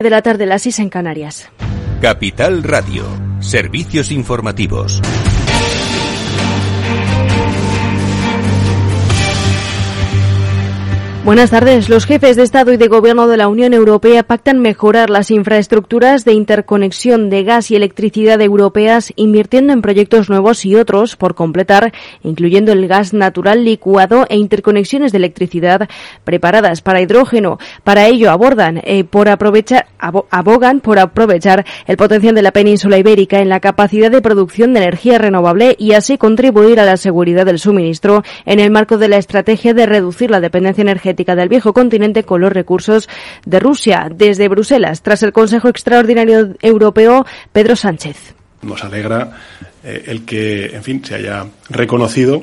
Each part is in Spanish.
de la tarde, las 6 en Canarias. Capital Radio, servicios informativos. Buenas tardes. Los jefes de Estado y de Gobierno de la Unión Europea pactan mejorar las infraestructuras de interconexión de gas y electricidad europeas, invirtiendo en proyectos nuevos y otros por completar, incluyendo el gas natural licuado e interconexiones de electricidad preparadas para hidrógeno. Para ello abordan eh, por aprovechar, abogan por aprovechar el potencial de la península ibérica en la capacidad de producción de energía renovable y así contribuir a la seguridad del suministro en el marco de la estrategia de reducir la dependencia energética del viejo continente con los recursos de Rusia. Desde Bruselas, tras el Consejo Extraordinario Europeo, Pedro Sánchez. Nos alegra eh, el que, en fin, se haya reconocido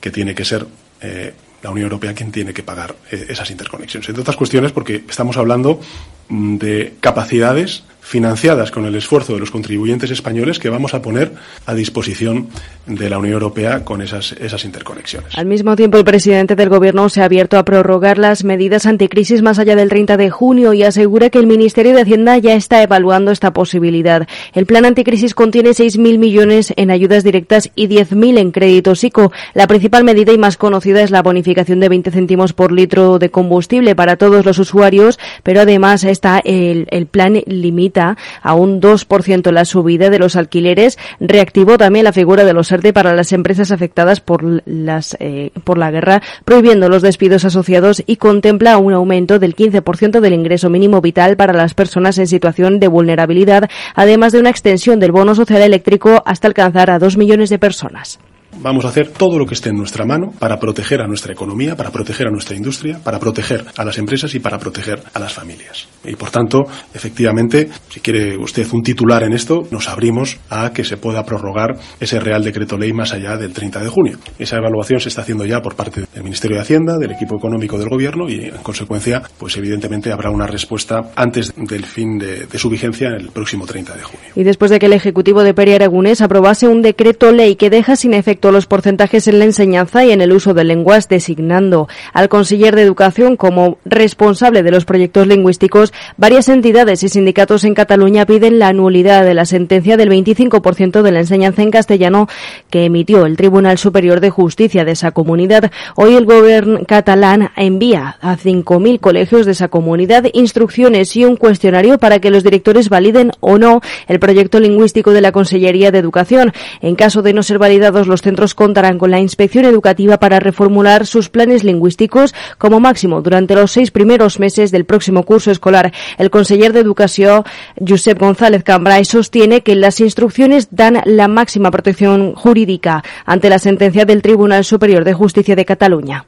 que tiene que ser eh, la Unión Europea quien tiene que pagar eh, esas interconexiones. Entre otras cuestiones, porque estamos hablando mm, de capacidades financiadas con el esfuerzo de los contribuyentes españoles que vamos a poner a disposición de la Unión Europea con esas, esas interconexiones. Al mismo tiempo, el presidente del Gobierno se ha abierto a prorrogar las medidas anticrisis más allá del 30 de junio y asegura que el Ministerio de Hacienda ya está evaluando esta posibilidad. El plan anticrisis contiene 6.000 millones en ayudas directas y 10.000 en créditos ICO. La principal medida y más conocida es la bonificación de 20 céntimos por litro de combustible para todos los usuarios, pero además está el, el plan limita a un 2% la subida de los alquileres. Reactivó también la figura de los ERTE para las empresas afectadas por, las, eh, por la guerra, prohibiendo los despidos asociados y contempla un aumento del 15% del ingreso mínimo vital para las personas en situación de vulnerabilidad, además de una extensión del bono social eléctrico hasta alcanzar a dos millones de personas. Vamos a hacer todo lo que esté en nuestra mano para proteger a nuestra economía, para proteger a nuestra industria, para proteger a las empresas y para proteger a las familias. Y por tanto, efectivamente, si quiere usted un titular en esto, nos abrimos a que se pueda prorrogar ese Real Decreto Ley más allá del 30 de junio. Esa evaluación se está haciendo ya por parte del Ministerio de Hacienda, del equipo económico del Gobierno y, en consecuencia, pues evidentemente habrá una respuesta antes del fin de, su vigencia en el próximo 30 de junio. Y después de que el Ejecutivo de Peri Aragonés aprobase un decreto ley que deja sin efecto los porcentajes en la enseñanza y en el uso de lenguas, designando al conseller de Educación como responsable de los proyectos lingüísticos. Varias entidades y sindicatos en Cataluña piden la nulidad de la sentencia del 25% de la enseñanza en castellano que emitió el Tribunal Superior de Justicia de esa comunidad. Hoy el gobierno catalán envía a 5.000 colegios de esa comunidad instrucciones y un cuestionario para que los directores validen o no el proyecto lingüístico de la Consellería de Educación. En caso de no ser validados los centros contarán con la inspección educativa para reformular sus planes lingüísticos como máximo durante los seis primeros meses del próximo curso escolar. El conseller de Educación, Josep González Cambrai, sostiene que las instrucciones dan la máxima protección jurídica ante la sentencia del Tribunal Superior de Justicia de Cataluña.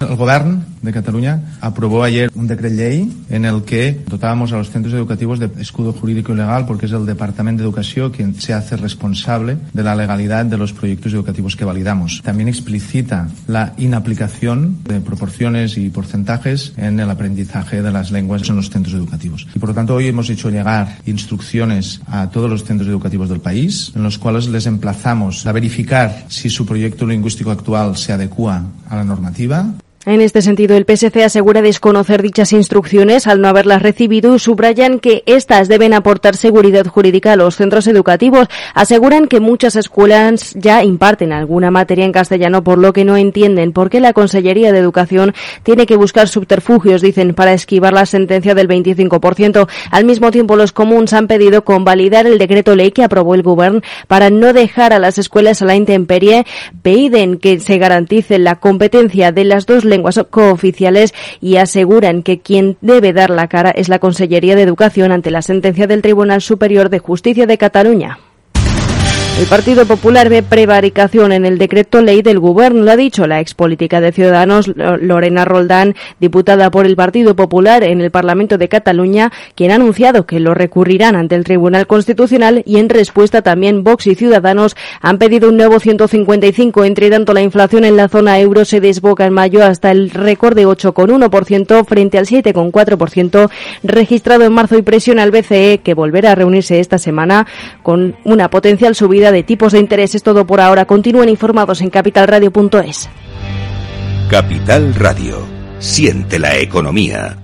El Gobierno de Cataluña aprobó ayer un decreto ley en el que dotábamos a los centros educativos de escudo jurídico y legal porque es el Departamento de Educación quien se hace responsable de la legalidad de los proyectos educativos que validamos. También explicita la inaplicación de proporciones y porcentajes en el aprendizaje de las lenguas en los centros educativos. Y por lo tanto hoy hemos hecho llegar instrucciones a todos los centros educativos del país en los cuales les emplazamos a verificar si su proyecto lingüístico actual se adecua a la normativa en este sentido, el PSC asegura desconocer dichas instrucciones al no haberlas recibido y subrayan que éstas deben aportar seguridad jurídica a los centros educativos. Aseguran que muchas escuelas ya imparten alguna materia en castellano, por lo que no entienden por qué la Consellería de Educación tiene que buscar subterfugios, dicen, para esquivar la sentencia del 25%. Al mismo tiempo, los comuns han pedido convalidar el decreto ley que aprobó el Gobierno para no dejar a las escuelas a la intemperie. Piden que se garantice la competencia de las dos lenguas cooficiales y aseguran que quien debe dar la cara es la Consellería de Educación ante la sentencia del Tribunal Superior de Justicia de Cataluña. El Partido Popular ve prevaricación en el decreto ley del Gobierno, lo ha dicho la expolítica de Ciudadanos Lorena Roldán, diputada por el Partido Popular en el Parlamento de Cataluña, quien ha anunciado que lo recurrirán ante el Tribunal Constitucional y en respuesta también Vox y Ciudadanos han pedido un nuevo 155. Entre tanto, la inflación en la zona euro se desboca en mayo hasta el récord de 8,1% frente al 7,4% registrado en marzo y presiona al BCE que volverá a reunirse esta semana con una potencial subida de tipos de interés. Es todo por ahora. Continúen informados en capitalradio.es. Capital Radio. Siente la economía.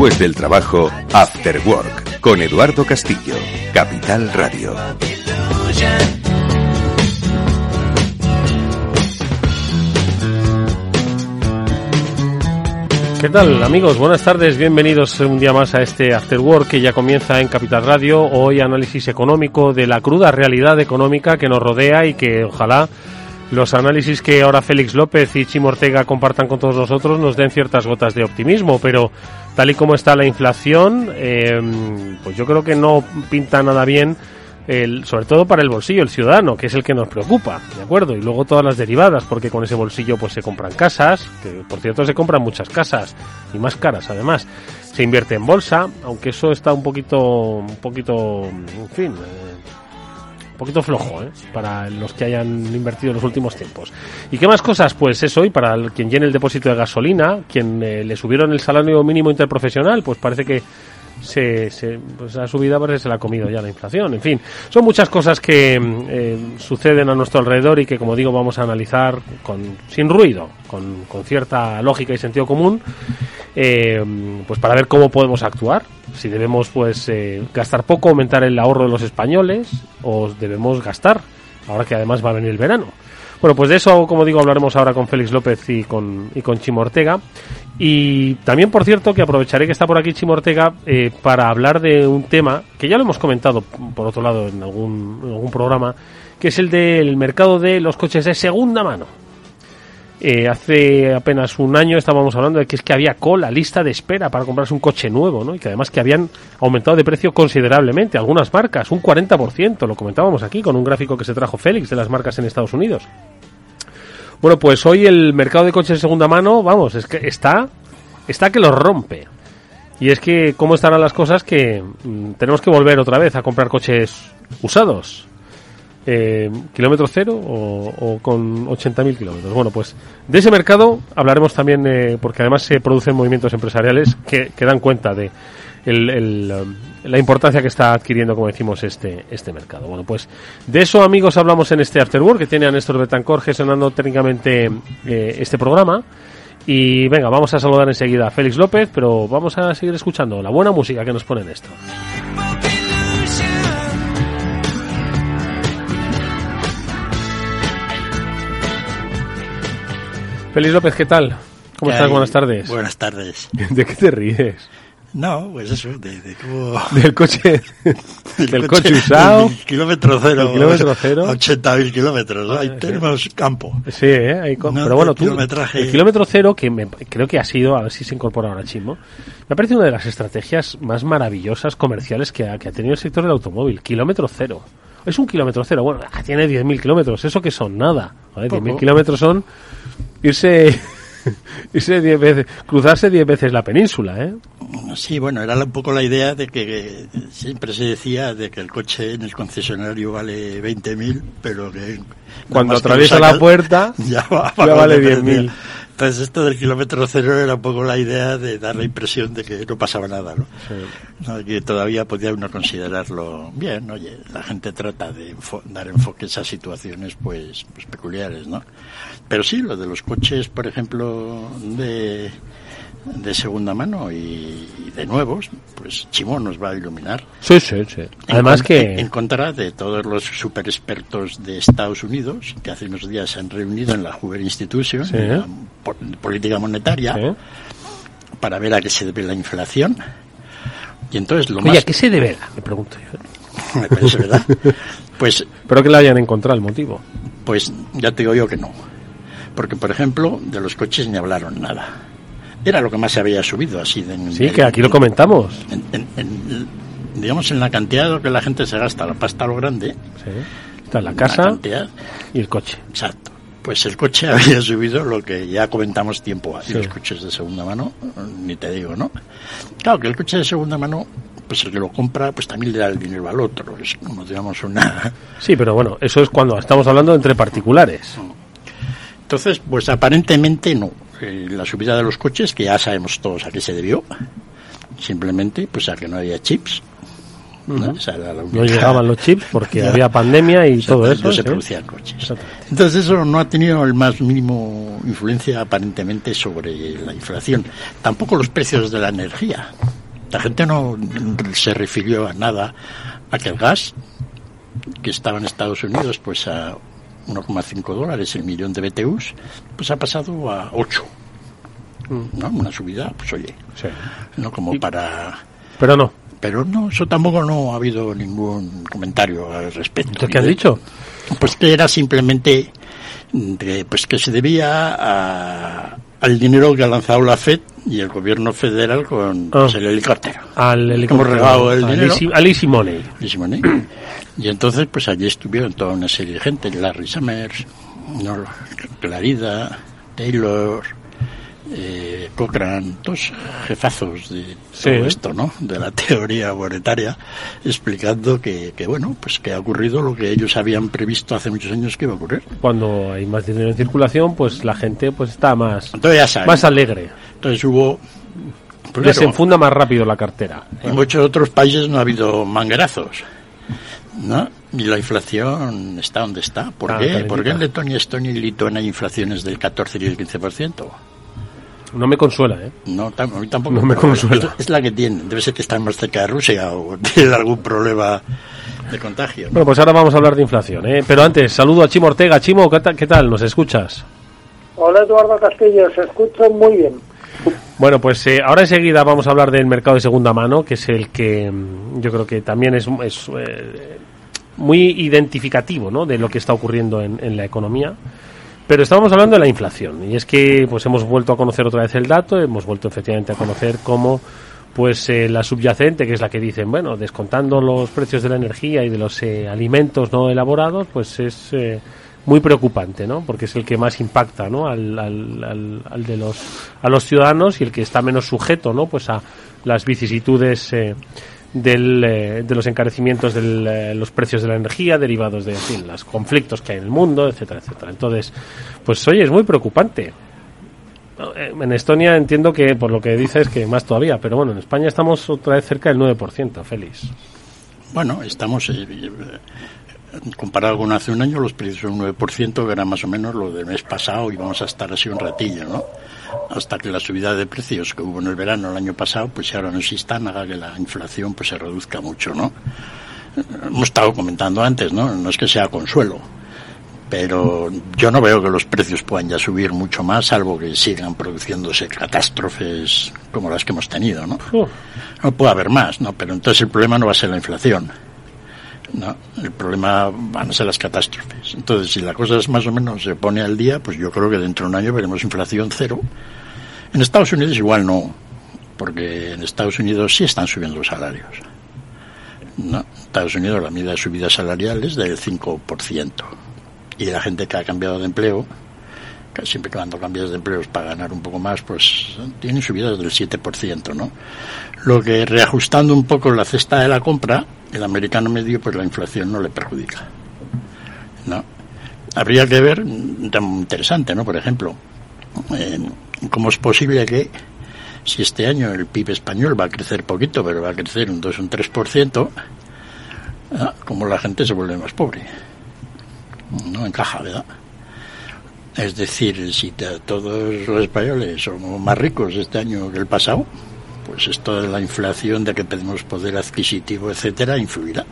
Después del trabajo, After Work, con Eduardo Castillo, Capital Radio. ¿Qué tal amigos? Buenas tardes, bienvenidos un día más a este After Work que ya comienza en Capital Radio. Hoy análisis económico de la cruda realidad económica que nos rodea y que ojalá los análisis que ahora Félix López y Chimo Ortega compartan con todos nosotros nos den ciertas gotas de optimismo, pero tal y como está la inflación, eh, pues yo creo que no pinta nada bien el, sobre todo para el bolsillo, el ciudadano, que es el que nos preocupa, ¿de acuerdo? Y luego todas las derivadas, porque con ese bolsillo pues se compran casas, que por cierto se compran muchas casas y más caras además. Se invierte en bolsa, aunque eso está un poquito, un poquito, en fin, eh, poquito flojo, ¿eh? Para los que hayan invertido en los últimos tiempos. ¿Y qué más cosas? Pues eso, y para quien llene el depósito de gasolina, quien eh, le subieron el salario mínimo interprofesional, pues parece que se, se, pues la subida parece se la ha comido ya la inflación. En fin, son muchas cosas que mm, eh, suceden a nuestro alrededor y que, como digo, vamos a analizar con, sin ruido, con, con cierta lógica y sentido común, eh, pues para ver cómo podemos actuar. Si debemos pues eh, gastar poco, aumentar el ahorro de los españoles, o debemos gastar, ahora que además va a venir el verano. Bueno, pues de eso, como digo, hablaremos ahora con Félix López y con, y con Chimo Ortega. Y también, por cierto, que aprovecharé que está por aquí Chimo Ortega eh, para hablar de un tema que ya lo hemos comentado, por otro lado, en algún, en algún programa, que es el del mercado de los coches de segunda mano. Eh, hace apenas un año estábamos hablando de que es que había cola, lista de espera para comprarse un coche nuevo, ¿no? Y que además que habían aumentado de precio considerablemente algunas marcas, un 40%, lo comentábamos aquí con un gráfico que se trajo Félix de las marcas en Estados Unidos. Bueno, pues hoy el mercado de coches de segunda mano, vamos, es que está, está que lo rompe. Y es que, ¿cómo estarán las cosas? Que mm, tenemos que volver otra vez a comprar coches usados. Eh, ¿Kilómetro cero o, o con 80.000 kilómetros? Bueno, pues de ese mercado hablaremos también, eh, porque además se producen movimientos empresariales que, que dan cuenta de la importancia que está adquiriendo, como decimos, este, este mercado. Bueno, pues de eso, amigos, hablamos en este Afterwork, que tiene a Néstor Betancor gestionando técnicamente eh, este programa. Y venga, vamos a saludar enseguida a Félix López, pero vamos a seguir escuchando la buena música que nos pone esto. Félix López, ¿qué tal? ¿Cómo ¿Qué estás? hay? Buenas tardes. Buenas tardes. ¿De qué te ríes? No, pues eso, de, de cómo... Del coche, del coche del usado. kilómetro cero. Del kilómetro cero. 80.000 kilómetros. Ahí sí. tenemos campo. Sí, ¿eh? Co- No, pero bueno, tú, kilometraje- el kilómetro cero, que me- creo que ha sido, a ver si se incorpora ahora Chimo, me parece una de las estrategias más maravillosas comerciales que ha, que ha tenido el sector del automóvil. Kilómetro cero. Es un kilómetro cero. Bueno, ah, tiene 10.000 kilómetros. ¿Eso que son? Nada. Poco. 10.000 kilómetros son irse, irse 10 veces, cruzarse 10 veces la península, ¿eh? Sí, bueno, era un poco la idea de que siempre se decía de que el coche en el concesionario vale 20.000, pero que... Cuando que atraviesa la puerta, ya, va, ya va vale de precio. 10.000. Entonces esto del kilómetro cero era un poco la idea de dar la impresión de que no pasaba nada, ¿no? No, que todavía podía uno considerarlo bien, oye, la gente trata de enfo- dar enfoques a situaciones pues, pues peculiares, ¿no? Pero sí, lo de los coches, por ejemplo, de, de segunda mano y, y de nuevos, pues Chimo nos va a iluminar. Sí, sí, sí. Además en, que... En contra de todos los super expertos de Estados Unidos, que hace unos días se han reunido en la Hoover Institution, Sí. en la po- política monetaria, Sí. para ver a qué se debe la inflación. Y entonces lo Oye, más... ¿a qué se deberá? Me pregunto yo. Me parece, ¿verdad? Pues, Espero que le hayan encontrado el motivo. pues ya te digo yo que no. Porque, por ejemplo, de los coches ni hablaron nada. Era lo que más se había subido, así de... Sí, que aquí lo comentamos. en- en- en- digamos, en la cantidad de lo que la gente se gasta, la pasta a lo grande, Sí. Está la casa cantidad, y el coche. Exacto. Pues el coche había subido lo que ya comentamos tiempo y Sí. los coches de segunda mano, ni te digo, ¿no? Claro que el coche de segunda mano, pues el que lo compra, pues también le da el dinero al otro. Es como, digamos, una... Sí, pero bueno, eso es cuando estamos hablando entre particulares. Entonces, pues aparentemente no. Eh, la subida de los coches, que ya sabemos todos a qué se debió, simplemente pues a que no había chips. ¿no? La llegaban los chips porque había pandemia y todo eso. no se ¿sí? producían coches. Entonces eso no ha tenido el más mínimo influencia aparentemente sobre la inflación. Tampoco los precios de la energía. La gente no se refirió a nada a que el gas, que estaba en Estados Unidos pues a 1,5 dólares el millón de BTUs, pues ha pasado a 8. ¿No? Una subida, pues oye, Sí. no como para... Pero no. Pero no, eso tampoco no ha habido ningún comentario al respecto. ¿Entonces qué han dicho? Pues que era simplemente de, pues que se debía a- al dinero que ha lanzado la FED y el gobierno federal con pues, el helicóptero. Al Hemos helicóptero. regalado el al dinero. easy- al easy money. Easy money. Y entonces, pues allí estuvieron toda una serie de gente, Larry Summers, ¿no? Clarida, Taylor, eh, Cochrane, todos jefazos de Sí. todo esto, ¿no? De la teoría monetaria, explicando que, que, bueno, pues que ha ocurrido lo que ellos habían previsto hace muchos años que iba a ocurrir. Cuando hay más dinero en circulación, pues la gente pues está más, Entonces ya saben. más alegre. Entonces hubo... claro, Desenfunda más rápido la cartera. En muchos otros países no ha habido manguerazos. ¿No? Y la inflación está donde está. ¿Por Ah, qué? calentita. ¿Por qué en Letonia, Estonia y Lituania hay inflaciones del 14 y el 15%? No me consuela, ¿eh? No, tam- a mí tampoco. No me consuela. Es, es la que tienen. Debe ser que están más cerca de Rusia o tienen algún problema de contagio. Bueno, pues ahora vamos a hablar de inflación, ¿eh? Pero antes, saludo a Chimo Ortega. Chimo, ¿qué tal? ¿Qué tal? ¿Nos escuchas? Hola Eduardo Castillo, se escucha muy bien. Bueno, pues eh, ahora enseguida vamos a hablar del mercado de segunda mano, que es el que mm, yo creo que también es, es, eh, muy identificativo ¿no? de lo que está ocurriendo en, en la economía. Pero estábamos hablando de la inflación y es que pues hemos vuelto a conocer otra vez el dato, hemos vuelto efectivamente a conocer cómo pues eh, la subyacente, que es la que dicen, bueno, descontando los precios de la energía y de los eh, alimentos no elaborados, pues es eh, muy preocupante, ¿no? Porque es el que más impacta, ¿no? Al, al, al, al de los a los ciudadanos y el que está menos sujeto, ¿no? Pues a las vicisitudes eh, del, eh, de los encarecimientos de los precios de la energía derivados de en los conflictos que hay en el mundo, etcétera, etcétera. Entonces, pues oye, es muy preocupante. Eh, En Estonia entiendo que por lo que dices que más todavía, pero bueno, en España estamos otra vez cerca del 9%, Félix. Bueno, estamos, eh, eh, comparado con hace un año, los precios son un 9%, que era más o menos lo del mes pasado, y vamos a estar así un ratillo, ¿no? Hasta que la subida de precios que hubo en el verano el año pasado, pues si ahora no existan, haga que la inflación pues se reduzca mucho, ¿no? Hemos estado comentando antes, ¿no? No es que sea consuelo, pero yo no veo que los precios puedan ya subir mucho más, salvo que sigan produciéndose catástrofes como las que hemos tenido, ¿no? No puede haber más, ¿no? Pero entonces el problema no va a ser la inflación, ¿no? El problema van a ser las catástrofes. Entonces, si la cosa es más o menos se pone al día, pues yo creo que dentro de un año veremos inflación cero. En Estados Unidos igual no, porque en Estados Unidos sí están subiendo los salarios. ¿no? Estados Unidos la medida de subida salarial es del 5%. Y la gente que ha cambiado de empleo, que siempre cuando cambias de empleo es para ganar un poco más, pues tienen subidas del 7%, ¿no? Lo que reajustando un poco la cesta de la compra, el americano medio, pues la inflación no le perjudica. ¿no? Habría que ver, mm, tan interesante, ¿no? Por ejemplo, eh, cómo es posible que si este año el PIB español va a crecer poquito, pero va a crecer un 2 o un 3%, ¿ah? como la gente se vuelve más pobre. No encaja, ¿verdad? Es decir, si todos los españoles somos más ricos este año que el pasado, pues esto de la inflación, de que pedimos poder adquisitivo, etcétera, influirá.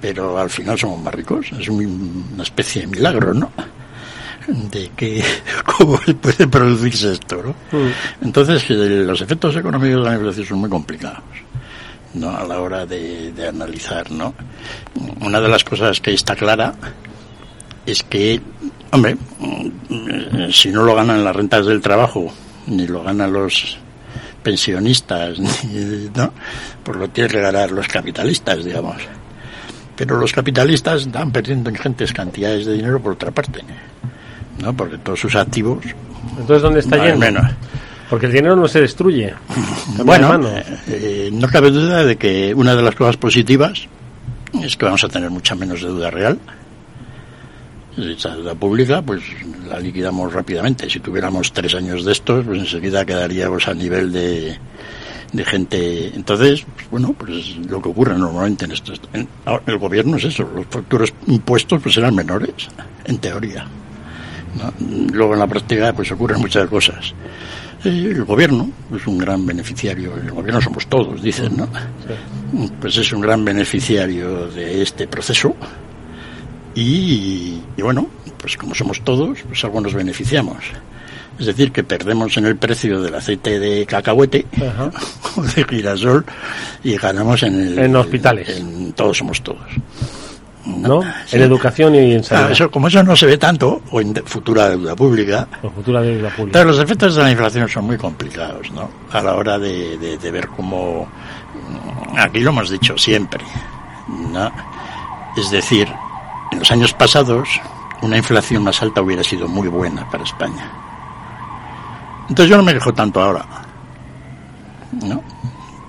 Pero al final somos más ricos, es un- una especie de milagro, ¿no? De que, ¿cómo puede producirse esto, no? Entonces, que los efectos económicos de la inflación son muy complicados. ¿no? a la hora de, de analizar, ¿no? Una de las cosas que está clara es que, hombre, mm, si no lo ganan las rentas del trabajo, ni lo ganan los pensionistas, ni- ¿no? Pues lo tienen que ganar los capitalistas, digamos. Pero los capitalistas están perdiendo ingentes cantidades de dinero por otra parte, ¿no? Porque todos sus activos Entonces, ¿dónde está yendo? menos. Porque el dinero no se destruye. Bueno, eh, eh, no cabe duda de que una de las cosas positivas es que vamos a tener mucha menos deuda real. Esa deuda pública, pues la liquidamos rápidamente. Si tuviéramos tres años de estos, pues enseguida quedaríamos a nivel de, de gente. Entonces, pues, bueno, pues lo que ocurre normalmente en estos. En, el gobierno es eso, los futuros impuestos pues serán menores, en teoría. ¿no? Luego en la práctica pues ocurren muchas cosas. Eh, El gobierno es un gran beneficiario, el gobierno somos todos, dicen, ¿no? Pues es un gran beneficiario de este proceso y, y bueno, pues como somos todos, pues algo nos beneficiamos. Es decir, que perdemos en el precio del aceite de cacahuete o de girasol y ganamos en el... En hospitales. En todos somos todos. ¿No? Sí. En educación y en Claro, salud. eso, como eso no se ve tanto, o en futura deuda pública, futura deuda pública. entonces los efectos de la inflación son muy complicados, ¿no? A la hora de, de- de ver cómo... mm, Aquí lo hemos dicho siempre, ¿no? Es decir, en los años pasados, una inflación más alta hubiera sido muy buena para España. Entonces yo no me quejo tanto ahora, ¿no?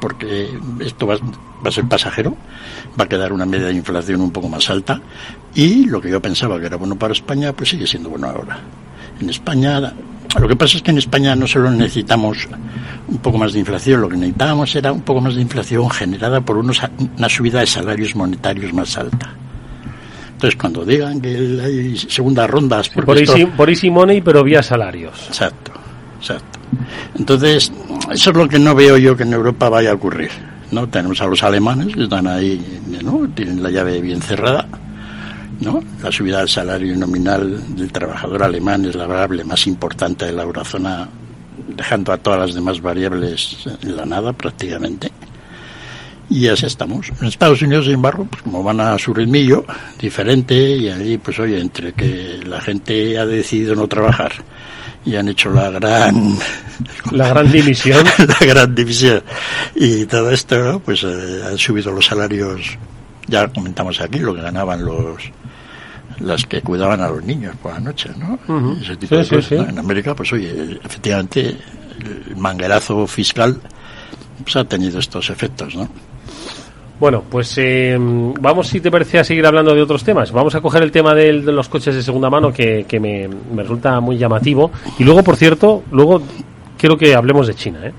Porque esto va, va a ser pasajero, va a quedar una media de inflación un poco más alta y lo que yo pensaba que era bueno para España, pues sigue siendo bueno ahora. En España, lo que pasa es que en España no solo necesitamos un poco más de inflación, lo que necesitábamos era un poco más de inflación generada por una subida de salarios monetarios más alta. Entonces, cuando digan que hay segundas rondas... porque Por esto- por easy money, pero vía salarios. Exacto, exacto. Entonces, eso es lo que no veo yo que en Europa vaya a ocurrir. ¿no? Tenemos a los alemanes que están ahí, ¿no? tienen la llave bien cerrada. ¿no? La subida del salario nominal del trabajador alemán es la variable más importante de la eurozona, dejando a todas las demás variables en la nada prácticamente. Y así estamos. En Estados Unidos, sin embargo, pues como van a su ritmillo diferente y allí, pues oye, entre que la gente ha decidido no trabajar y han hecho la gran la gran división la gran división y todo esto ¿no? pues eh, han subido los salarios ya comentamos aquí lo que ganaban los las que cuidaban a los niños por la noche no ese tipo Sí, de sí, cosas, sí. ¿no? en América pues oye efectivamente el manguerazo fiscal pues ha tenido estos efectos no Bueno, pues eh, vamos, si te parece, a seguir hablando de otros temas. Vamos a coger el tema del- de los coches de segunda mano, que, me, resulta muy llamativo. Y luego, por cierto, luego quiero que hablemos de China. ¿eh?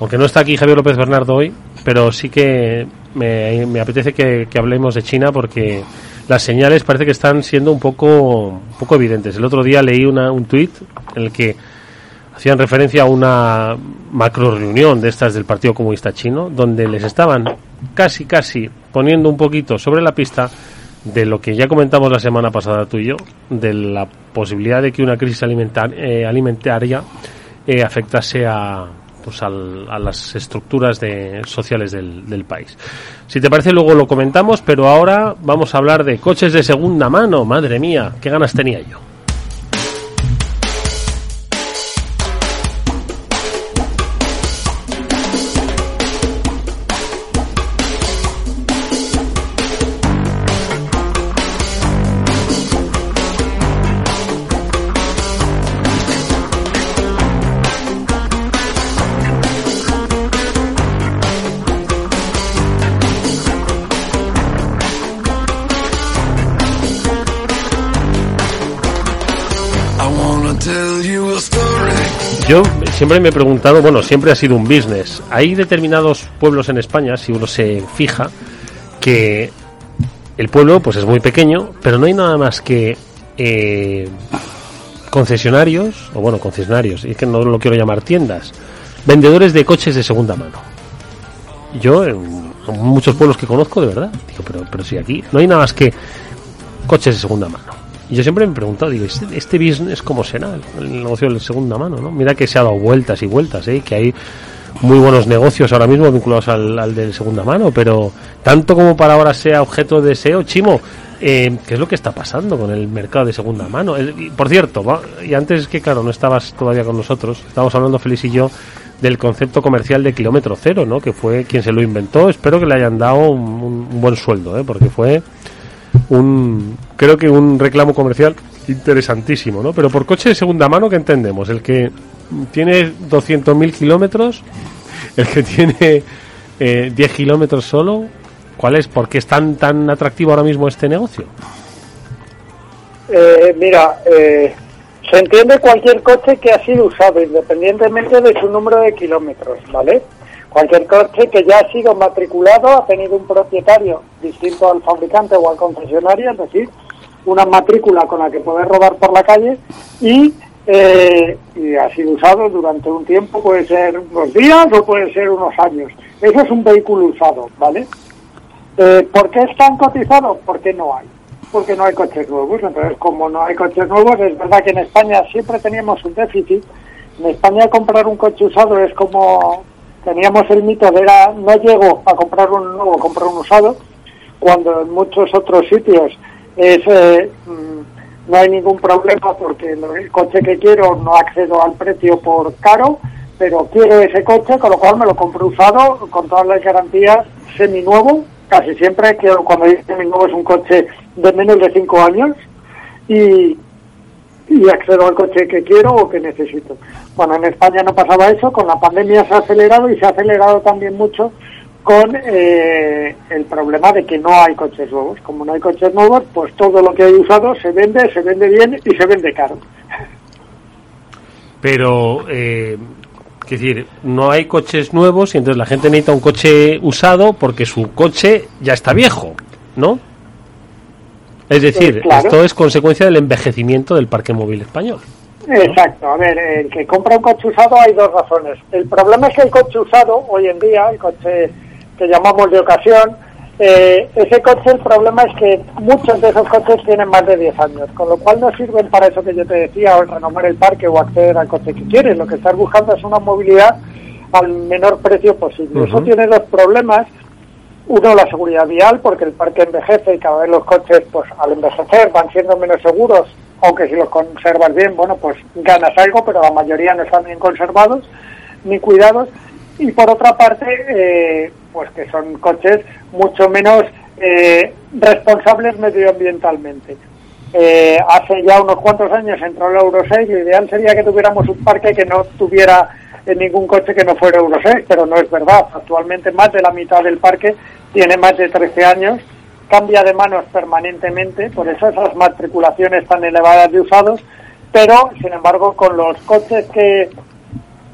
Aunque no está aquí Javier López Bernardo hoy, pero sí que me, me apetece que, que hablemos de China porque las señales parece que están siendo un poco, un poco evidentes. El otro día leí una, un tuit en el que hacían referencia a una macro reunión de estas del Partido Comunista Chino, donde les estaban casi, casi poniendo un poquito sobre la pista de lo que ya comentamos la semana pasada tú y yo, de la posibilidad de que una crisis alimentar- eh, alimentaria eh, afectase a, pues al- a las estructuras de, sociales del, del país. Si te parece, luego lo comentamos, pero ahora vamos a hablar de coches de segunda mano. Madre mía, qué ganas tenía yo. Yo siempre me he preguntado, bueno, siempre ha sido un business. Hay determinados pueblos en España, si uno se fija, que el pueblo pues es muy pequeño, pero no hay nada más que eh, concesionarios, o bueno, concesionarios, y es que no lo quiero llamar tiendas, vendedores de coches de segunda mano. Yo, en muchos pueblos que conozco, de verdad, digo, pero, pero si aquí no hay nada más que coches de segunda mano. Y yo siempre me he preguntado, digo, ¿este, este business cómo será? El, negocio de segunda mano, ¿no? Mira que se ha dado vueltas y vueltas, ¿eh? Que hay muy buenos negocios ahora mismo vinculados al, al de segunda mano, pero tanto como para ahora sea objeto de deseo, Chimo, eh, ¿qué es lo que está pasando con el mercado de segunda mano? El- y, por cierto, va- y antes que, claro, no estabas todavía con nosotros, estábamos hablando Feliz y yo del concepto comercial de kilómetro cero, ¿no? Que fue quien se lo inventó, espero que le hayan dado un- un buen sueldo, ¿eh? Porque fue un creo que un reclamo comercial interesantísimo, ¿no? Pero por coche de segunda mano, ¿qué entendemos? El que tiene 200.000 kilómetros, el que tiene eh, 10 kilómetros solo, ¿cuál es? ¿Por qué es tan, tan atractivo ahora mismo este negocio? Eh, mira, eh, se entiende cualquier coche que ha sido usado, independientemente de su número de kilómetros, ¿vale? Cualquier coche que ya ha sido matriculado, ha tenido un propietario distinto al fabricante o al concesionario, es decir, una matrícula con la que poder rodar por la calle y, eh, y ha sido usado durante un tiempo, puede ser unos días o puede ser unos años. Eso es un vehículo usado, ¿vale? Eh, ¿Por qué es tan cotizado? Porque no hay. Porque no hay coches nuevos. Entonces, como no hay coches nuevos, es verdad que en España siempre teníamos un déficit. En España comprar un coche usado es como teníamos el mito de era no llego a comprar un nuevo, comprar un usado, cuando en muchos otros sitios es eh, mm, no hay ningún problema porque el coche que quiero no accedo al precio por caro, pero quiero ese coche, con lo cual me lo compro usado con todas las garantías seminuevo, casi siempre que cuando digo seminuevo es un coche de menos de 5 años y, y accedo al coche que quiero o que necesito. Bueno, en España no pasaba eso, con la pandemia se ha acelerado y se ha acelerado también mucho con eh, el problema de que no hay coches nuevos. Como no hay coches nuevos, pues todo lo que hay usado se vende, se vende bien y se vende caro. Pero, eh, es decir, no hay coches nuevos y entonces la gente necesita un coche usado porque su coche ya está viejo, ¿no? Es decir, Eh, claro. esto es consecuencia del envejecimiento del parque móvil español. Exacto, a ver, el que compra un coche usado hay dos razones. El problema es que el coche usado, hoy en día, el coche que llamamos de ocasión, eh, ese coche el problema es que muchos de esos coches tienen más de 10 años, con lo cual no sirven para eso que yo te decía, o el renovar el parque o acceder al coche que quieres. Lo que estás buscando es una movilidad al menor precio posible. Eso tiene dos problemas. Uno, la seguridad vial, porque el parque envejece y cada vez los coches, pues al envejecer, van siendo menos seguros, aunque si los conservas bien, bueno, pues ganas algo, pero la mayoría no están bien conservados ni cuidados. Y por otra parte, eh, pues que son coches mucho menos eh, responsables medioambientalmente. Eh, hace ya unos cuantos años entró el Euro 6, lo ideal sería que tuviéramos un parque que no tuviera eh, ningún coche que no fuera Euro 6, pero no es verdad. Actualmente más de la mitad del parque tiene más de 13 años, cambia de manos permanentemente, por eso esas matriculaciones tan elevadas de usados, pero sin embargo con los coches que,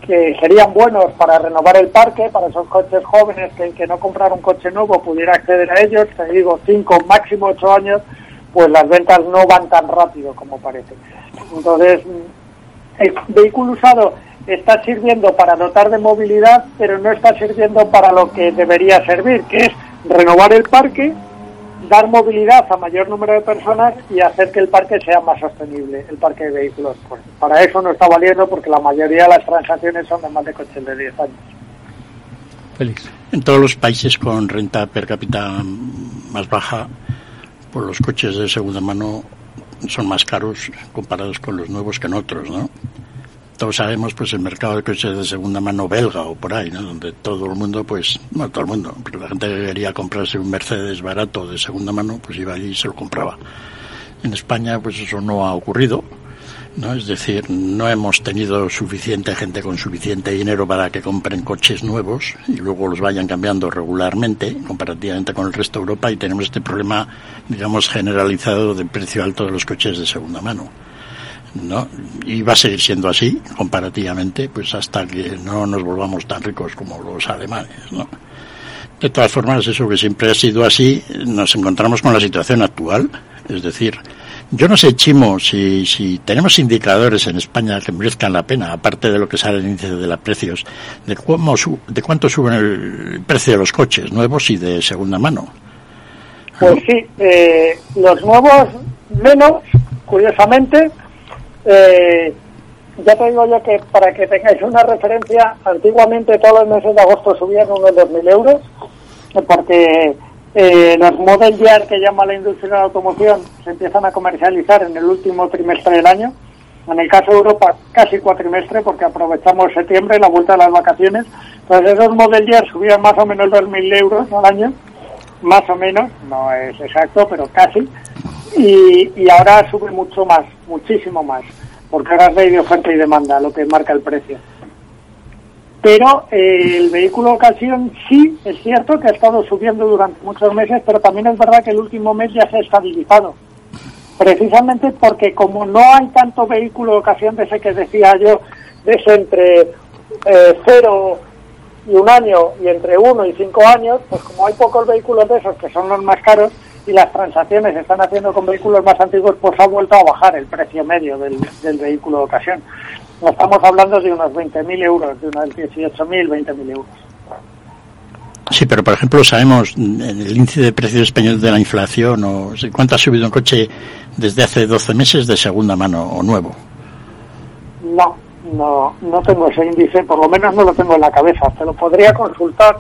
que serían buenos para renovar el parque, para esos coches jóvenes que que no comprara un coche nuevo pudiera acceder a ellos, te digo 5, máximo 8 años, pues las ventas no van tan rápido como parece. Entonces, el vehículo usado está sirviendo para dotar de movilidad, pero no está sirviendo para lo que debería servir, que es renovar el parque, dar movilidad a mayor número de personas y hacer que el parque sea más sostenible, el parque de vehículos. Pues para eso no está valiendo porque la mayoría de las transacciones son de más de coches de 10 años. Félix. En todos los países con renta per cápita más baja, pues los coches de segunda mano son más caros comparados con los nuevos que en otros, ¿no? Todos sabemos, pues, el mercado de coches de segunda mano belga o por ahí, ¿no? Donde todo el mundo, pues, no todo el mundo, pero la gente que quería comprarse un Mercedes barato de segunda mano, pues iba allí y se lo compraba. En España, pues eso no ha ocurrido, ¿no? Es decir, no hemos tenido suficiente gente con suficiente dinero para que compren coches nuevos y luego los vayan cambiando regularmente comparativamente con el resto de Europa y tenemos este problema, digamos, generalizado de precio alto de los coches de segunda mano. ¿No? Y va a seguir siendo así, comparativamente, pues hasta que no nos volvamos tan ricos como los alemanes, ¿no? De todas formas, eso que siempre ha sido así, nos encontramos con la situación actual. Es decir, yo no sé, Chimo, si, si tenemos indicadores en España que merezcan la pena, aparte de lo que sale en el índice de los precios, de, cómo su- de cuánto suben el precio de los coches nuevos y de segunda mano. Pues sí, eh, los nuevos menos, curiosamente, eh, ya te digo yo que para que tengáis una referencia, antiguamente todos los meses de agosto subían unos 2.000 euros, porque eh, los Model Year que llama la industria de la automoción se empiezan a comercializar en el último trimestre del año. En el caso de Europa, casi cuatrimestre, porque aprovechamos septiembre, la vuelta de las vacaciones. Entonces, esos Model Year subían más o menos 2.000 euros al año, más o menos, no es exacto, pero casi. Y, y ahora sube mucho más, muchísimo más, porque ahora es de oferta y demanda lo que marca el precio. Pero eh, el vehículo ocasión sí es cierto que ha estado subiendo durante muchos meses, pero también es verdad que el último mes ya se ha estabilizado. Precisamente porque como no hay tanto vehículo ocasión de ese que decía yo, de ese entre eh, cero y un año y entre uno y cinco años, pues como hay pocos vehículos de esos que son los más caros y las transacciones se están haciendo con vehículos más antiguos, pues ha vuelto a bajar el precio medio del, del vehículo de ocasión. No estamos hablando de unos 20.000 euros, de unos 18.000, 20.000 euros. Sí, pero por ejemplo sabemos en el índice de precios español de la inflación o cuánto ha subido un coche desde hace 12 meses de segunda mano o nuevo. No, no, no tengo ese índice, por lo menos no lo tengo en la cabeza. Te lo podría consultar.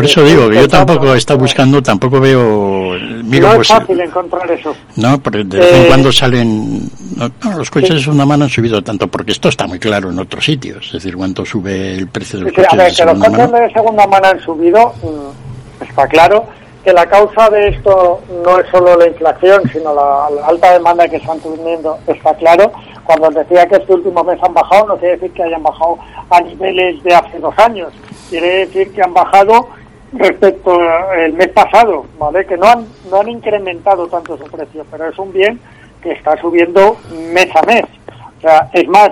Por eso digo que yo tampoco estado buscando, tampoco veo, miro no pues, es fácil encontrar eso. no, porque de vez en Eh, cuando salen, no, no, los coches de segunda mano han subido tanto, porque esto está muy claro en otros sitios, es decir, cuánto sube el precio de los Sí, a coches ver, de que los coches mano. de segunda mano han subido, mm, está claro. Que la causa de esto no es solo la inflación, sino la, la alta demanda que están teniendo, está claro. Cuando decía que este último mes han bajado, no quiere decir que hayan bajado a niveles de hace dos años. Quiere decir que han bajado respecto al mes pasado, ¿vale? Que no han, no han incrementado tanto su precio, pero es un bien que está subiendo mes a mes. O sea, es más,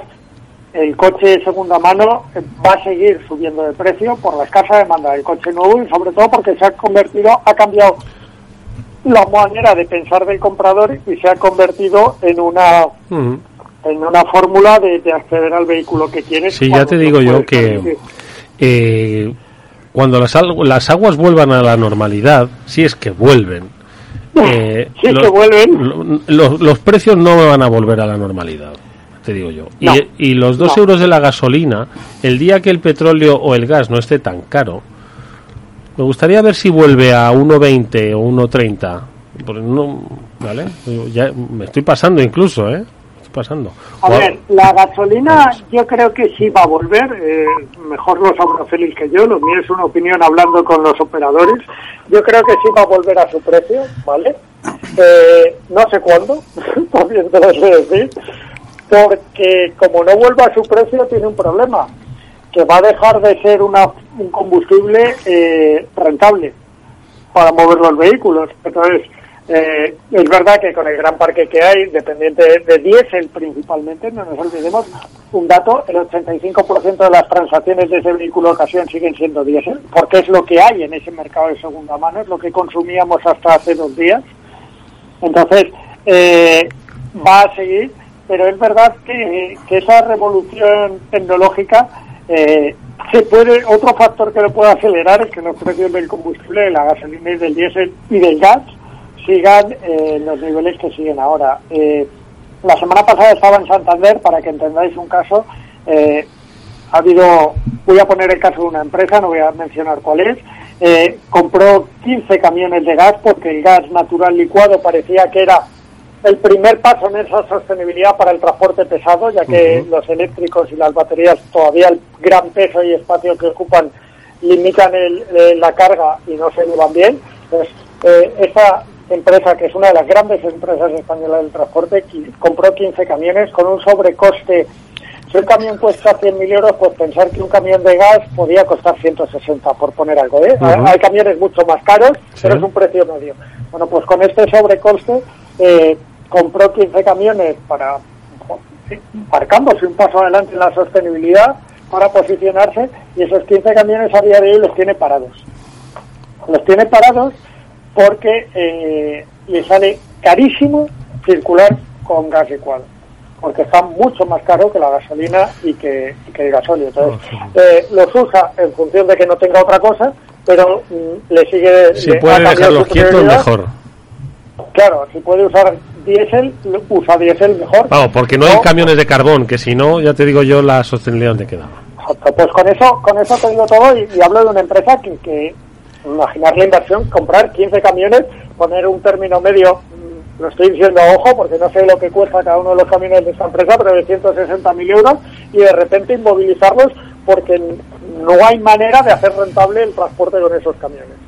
el coche de segunda mano va a seguir subiendo de precio por la escasa demanda del coche nuevo y sobre todo porque se ha convertido, ha cambiado la manera de pensar del comprador y se ha convertido en una en una fórmula de, de acceder al vehículo que quieres. Sí, ya te digo yo que eh, cuando las, las aguas vuelvan a la normalidad, si es que vuelven, eh, Si es lo- que vuelven. lo- lo- los precios no van a volver a la normalidad, te digo yo. No, y, y los dos no. euros de la gasolina, el día que el petróleo o el gas no esté tan caro, Me gustaría ver si vuelve a 1.20 o 1.30. Porque no, ¿Vale? Ya me estoy pasando incluso, ¿eh? Pasando. A ver, la gasolina yo creo que sí va a volver, eh, mejor lo sabrá Félix que yo, lo mío es una opinión hablando con los operadores, yo creo que sí va a volver a su precio, ¿vale? Eh, no sé cuándo, también te lo sé decir, porque como no vuelva a su precio tiene un problema, que va a dejar de ser una, un combustible eh, rentable para mover los vehículos. Entonces, eh, es verdad que con el gran parque que hay, dependiente de, diésel principalmente, no nos olvidemos, un dato, el 85% de las transacciones de ese vehículo de ocasión siguen siendo diésel, porque es lo que hay en ese mercado de segunda mano, es lo que consumíamos hasta hace dos días. Entonces, eh, va a seguir, pero es verdad que, que esa revolución tecnológica eh, se puede, otro factor que lo puede acelerar es que los precios del combustible, de la gasolina y del diésel y del gas sigan eh, los niveles que siguen ahora. Eh, la semana pasada estaba en Santander, para que entendáis un caso, eh, ha habido, voy a poner el caso de una empresa, no voy a mencionar cuál es, eh, compró 15 camiones de gas porque el gas natural licuado parecía que era el primer paso en esa sostenibilidad para el transporte pesado, ya que los eléctricos y las baterías todavía el gran peso y espacio que ocupan limitan el- eh, la carga y no se llevan bien. Pues eh, esa empresa, que es una de las grandes empresas españolas del transporte, compró 15 camiones con un sobrecoste. Si un camión cuesta 100.000 euros, pues pensar que un camión de gas podía costar 160, por poner algo. ¿eh? Ujú. Hay camiones mucho más caros, pero es un precio medio. Bueno, pues con este sobrecoste eh, compró 15 camiones para marcándose un paso adelante en la sostenibilidad para posicionarse y esos 15 camiones a día de hoy los tiene parados. Los tiene parados porque eh, le sale carísimo circular con gas licuado, porque está mucho más caro que la gasolina y que, y que el gasóleo. Entonces, eh, los usa en función de que no tenga otra cosa, pero mm, le sigue... Si le puede dejarlos quietos, mejor. Claro, si puede usar diésel, usa diésel mejor. Vamos, porque no hay camiones de carbón, que si no, ya te digo yo, la sostenibilidad donde quedaba. Pues con eso, con eso te digo todo y, y hablo de una empresa que, que imaginar la inversión, comprar 15 camiones, poner un término medio, mm, lo estoy diciendo a ojo porque no sé lo que cuesta cada uno de los camiones de esta empresa, pero de 160.000 euros y de repente inmovilizarlos porque no hay manera de hacer rentable el transporte con esos camiones.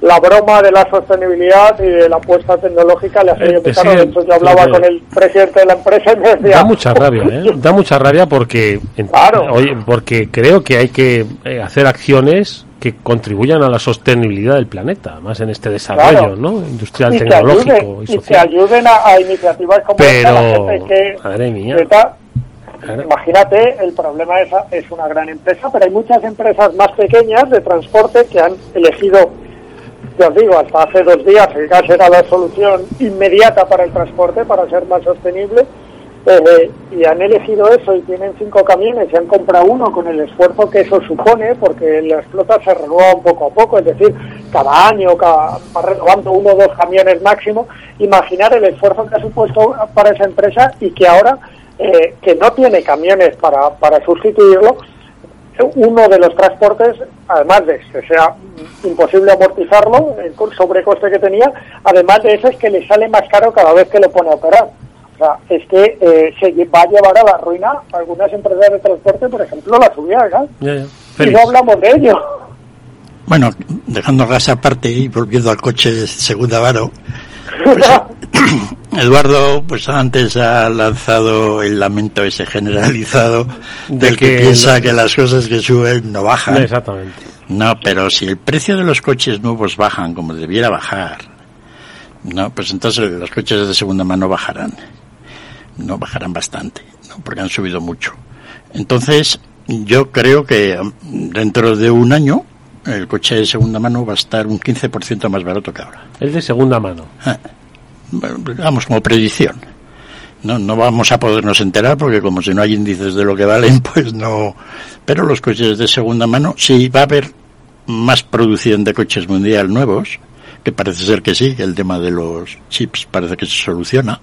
La broma de la sostenibilidad y de la apuesta tecnológica le ha salido Eh, muy caro. Siguen- hecho, yo hablaba con el presidente de la empresa y me decía... Da mucha rabia, ¿eh? Da mucha rabia porque, oye, porque creo que hay que eh, hacer acciones que contribuyan a la sostenibilidad del planeta, más en este desarrollo, Claro. ¿no? Industrial, y tecnológico ayuden, y y que social. ayuden a, a iniciativas como esta, la Pero, gente que madre mía. que está- imagínate el problema es es una gran empresa pero hay muchas empresas más pequeñas de transporte que han elegido ya os digo hasta hace dos días el gas era la solución inmediata para el transporte para ser más sostenible eh, y han elegido eso y tienen cinco camiones y han comprado uno con el esfuerzo que eso supone, porque la flota se renueva un poco a poco, es decir, cada año cada, va renovando uno o dos camiones máximo. Imaginar el esfuerzo que ha supuesto para esa empresa y que ahora, eh, que no tiene camiones para, para sustituirlo, uno de los transportes, además de que sea imposible amortizarlo, el co- sobrecoste que tenía, además de eso es que le sale más caro cada vez que lo pone a operar. O sea, es que eh, se va a llevar a la ruina a algunas empresas de transporte, por ejemplo, la subida. Y no hablamos de ello. Bueno, dejando gas aparte y volviendo al coche de segunda mano, pues, Eduardo, pues antes ha lanzado el lamento ese generalizado De del que, que piensa no- que las cosas que suben no bajan. Exactamente. No, pero si el precio de los coches nuevos bajan como debiera bajar, no, pues entonces los coches de segunda mano bajarán. No bajarán bastante, ¿no? porque han subido mucho. Entonces, yo creo que mm, dentro de un año el coche de segunda mano va a estar un 15% más barato que ahora. El de segunda mano. Ah, Vamos, como predicción. No, no vamos a podernos enterar porque como si no hay índices de lo que valen, pues no. Pero los coches de segunda mano, sí va a haber más producción de coches mundial nuevos, que parece ser que sí, el tema de los chips parece que se soluciona.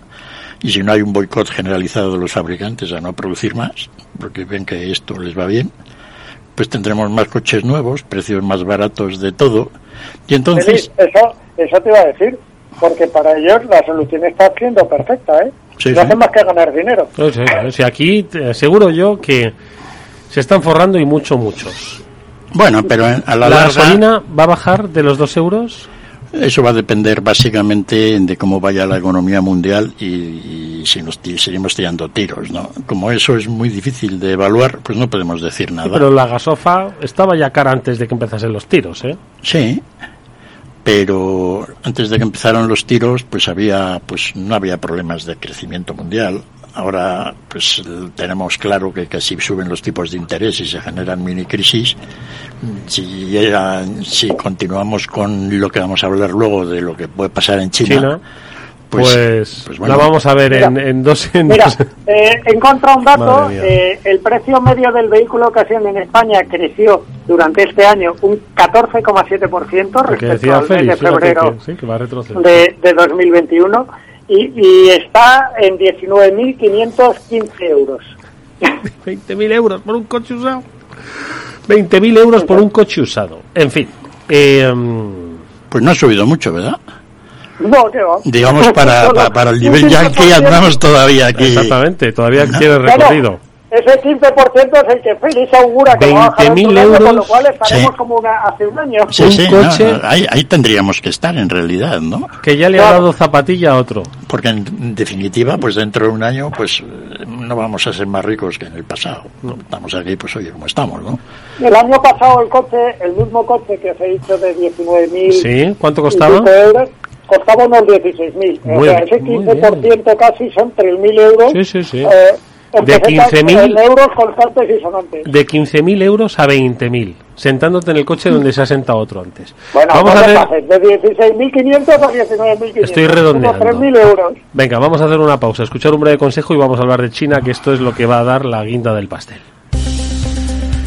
Y si no hay un boicot generalizado de los fabricantes a no producir más, porque ven que esto les va bien, pues tendremos más coches nuevos, precios más baratos de todo. Y entonces, eso, eso te iba a decir, porque para ellos la solución está siendo perfecta, ¿eh? Sí, no sí. hacen más que ganar dinero. No sé, no sé, aquí te aseguro yo que se están forrando y mucho, muchos. bueno, pero a la, ¿La larga, gasolina va a bajar de los dos euros? eso va a depender básicamente de cómo vaya la economía mundial y, y si nos seguimos tirando tiros, ¿no? Como eso es muy difícil de evaluar, pues no podemos decir nada. Pero la gasofa estaba ya cara antes de que empezasen los tiros, ¿eh? Sí, pero antes de que empezaran los tiros, pues había, pues no había problemas de crecimiento mundial. Ahora, pues tenemos claro que, que si suben los tipos de interés y se generan mini crisis, si, era- si continuamos con lo que vamos a hablar luego de lo que puede pasar en China, China, pues, pues bueno. la vamos a ver en, Mira. en dos... En Mira, dos- eh, un dato, eh, el precio medio del vehículo de ocasión en España creció durante este año un 14,7% lo que respecto decía al mes Félix, de febrero que, sí, que va a de, de 2021 y, y está en 19.515 euros. 20.000 euros por un coche usado. 20.000 euros por un coche usado. En fin. eh, pues no ha subido mucho, ¿verdad? No, que va. Digamos, para, Solo pa- para el nivel 15%. yankee andamos todavía aquí. exactamente, todavía tiene Bueno, recorrido. ese 15% es el que Félix augura que va a bajar en 20.000 un año, con lo euros. cual estaremos Sí. como una, hace un año. Sí, un sí, no, coche- no, ahí, ahí tendríamos que estar en realidad, ¿no? Que ya le ha dado zapatilla a otro. Porque en definitiva, pues dentro de un año, pues eh, no vamos a ser más ricos que en el pasado. Estamos aquí, pues oye, como estamos, ¿no? El año pasado el coche, el mismo coche que se hizo de 19.000 ¿Sí? ¿Cuánto costaba? euros, costaba unos 16.000. O sea, ese muy 15% casi son 3.000 euros. Sí, sí, sí. eh, De pesetas, 15.000 en euros constantes y sonantes. De 15.000 euros a 20.000. Sentándote en el coche donde se ha sentado otro antes. Bueno, Vamos a hacer... pases, de 16.500 a 19.500. Estoy redondeando. Unos 3.000 euros. Venga, vamos a hacer una pausa, escuchar un breve consejo y vamos a hablar de China, que esto es lo que va a dar la guinda del pastel.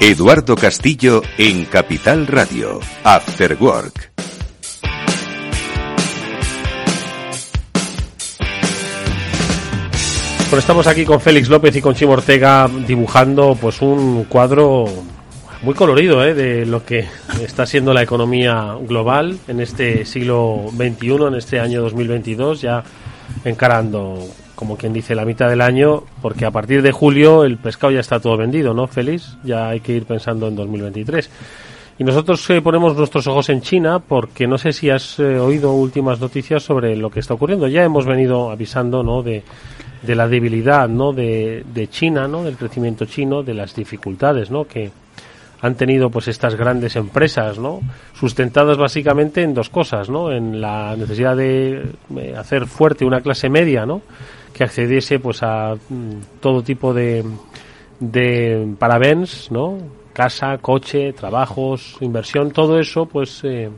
Eduardo Castillo en Capital Radio. After Work. Bueno, estamos aquí con Félix López y con Chimo Ortega dibujando pues un cuadro muy colorido ¿eh? de lo que está siendo la economía global en este siglo XXI, en este año 2022, ya encarando, como quien dice, la mitad del año, porque a partir de julio el pescado ya está todo vendido, ¿no, Félix? Ya hay que ir pensando en 2023. Y nosotros eh, ponemos nuestros ojos en China porque no sé si has eh, oído últimas noticias sobre lo que está ocurriendo. Ya hemos venido avisando, ¿no? De de la debilidad, ¿no? De, de China, ¿no? Del crecimiento chino, de las dificultades, ¿no? Que han tenido pues estas grandes empresas, ¿no? Sustentadas básicamente en dos cosas, ¿no? En la necesidad de eh, hacer fuerte una clase media, ¿no? Que accediese pues a mm, todo tipo de de parabens, ¿no? Casa, coche, trabajos, inversión, todo eso pues eh,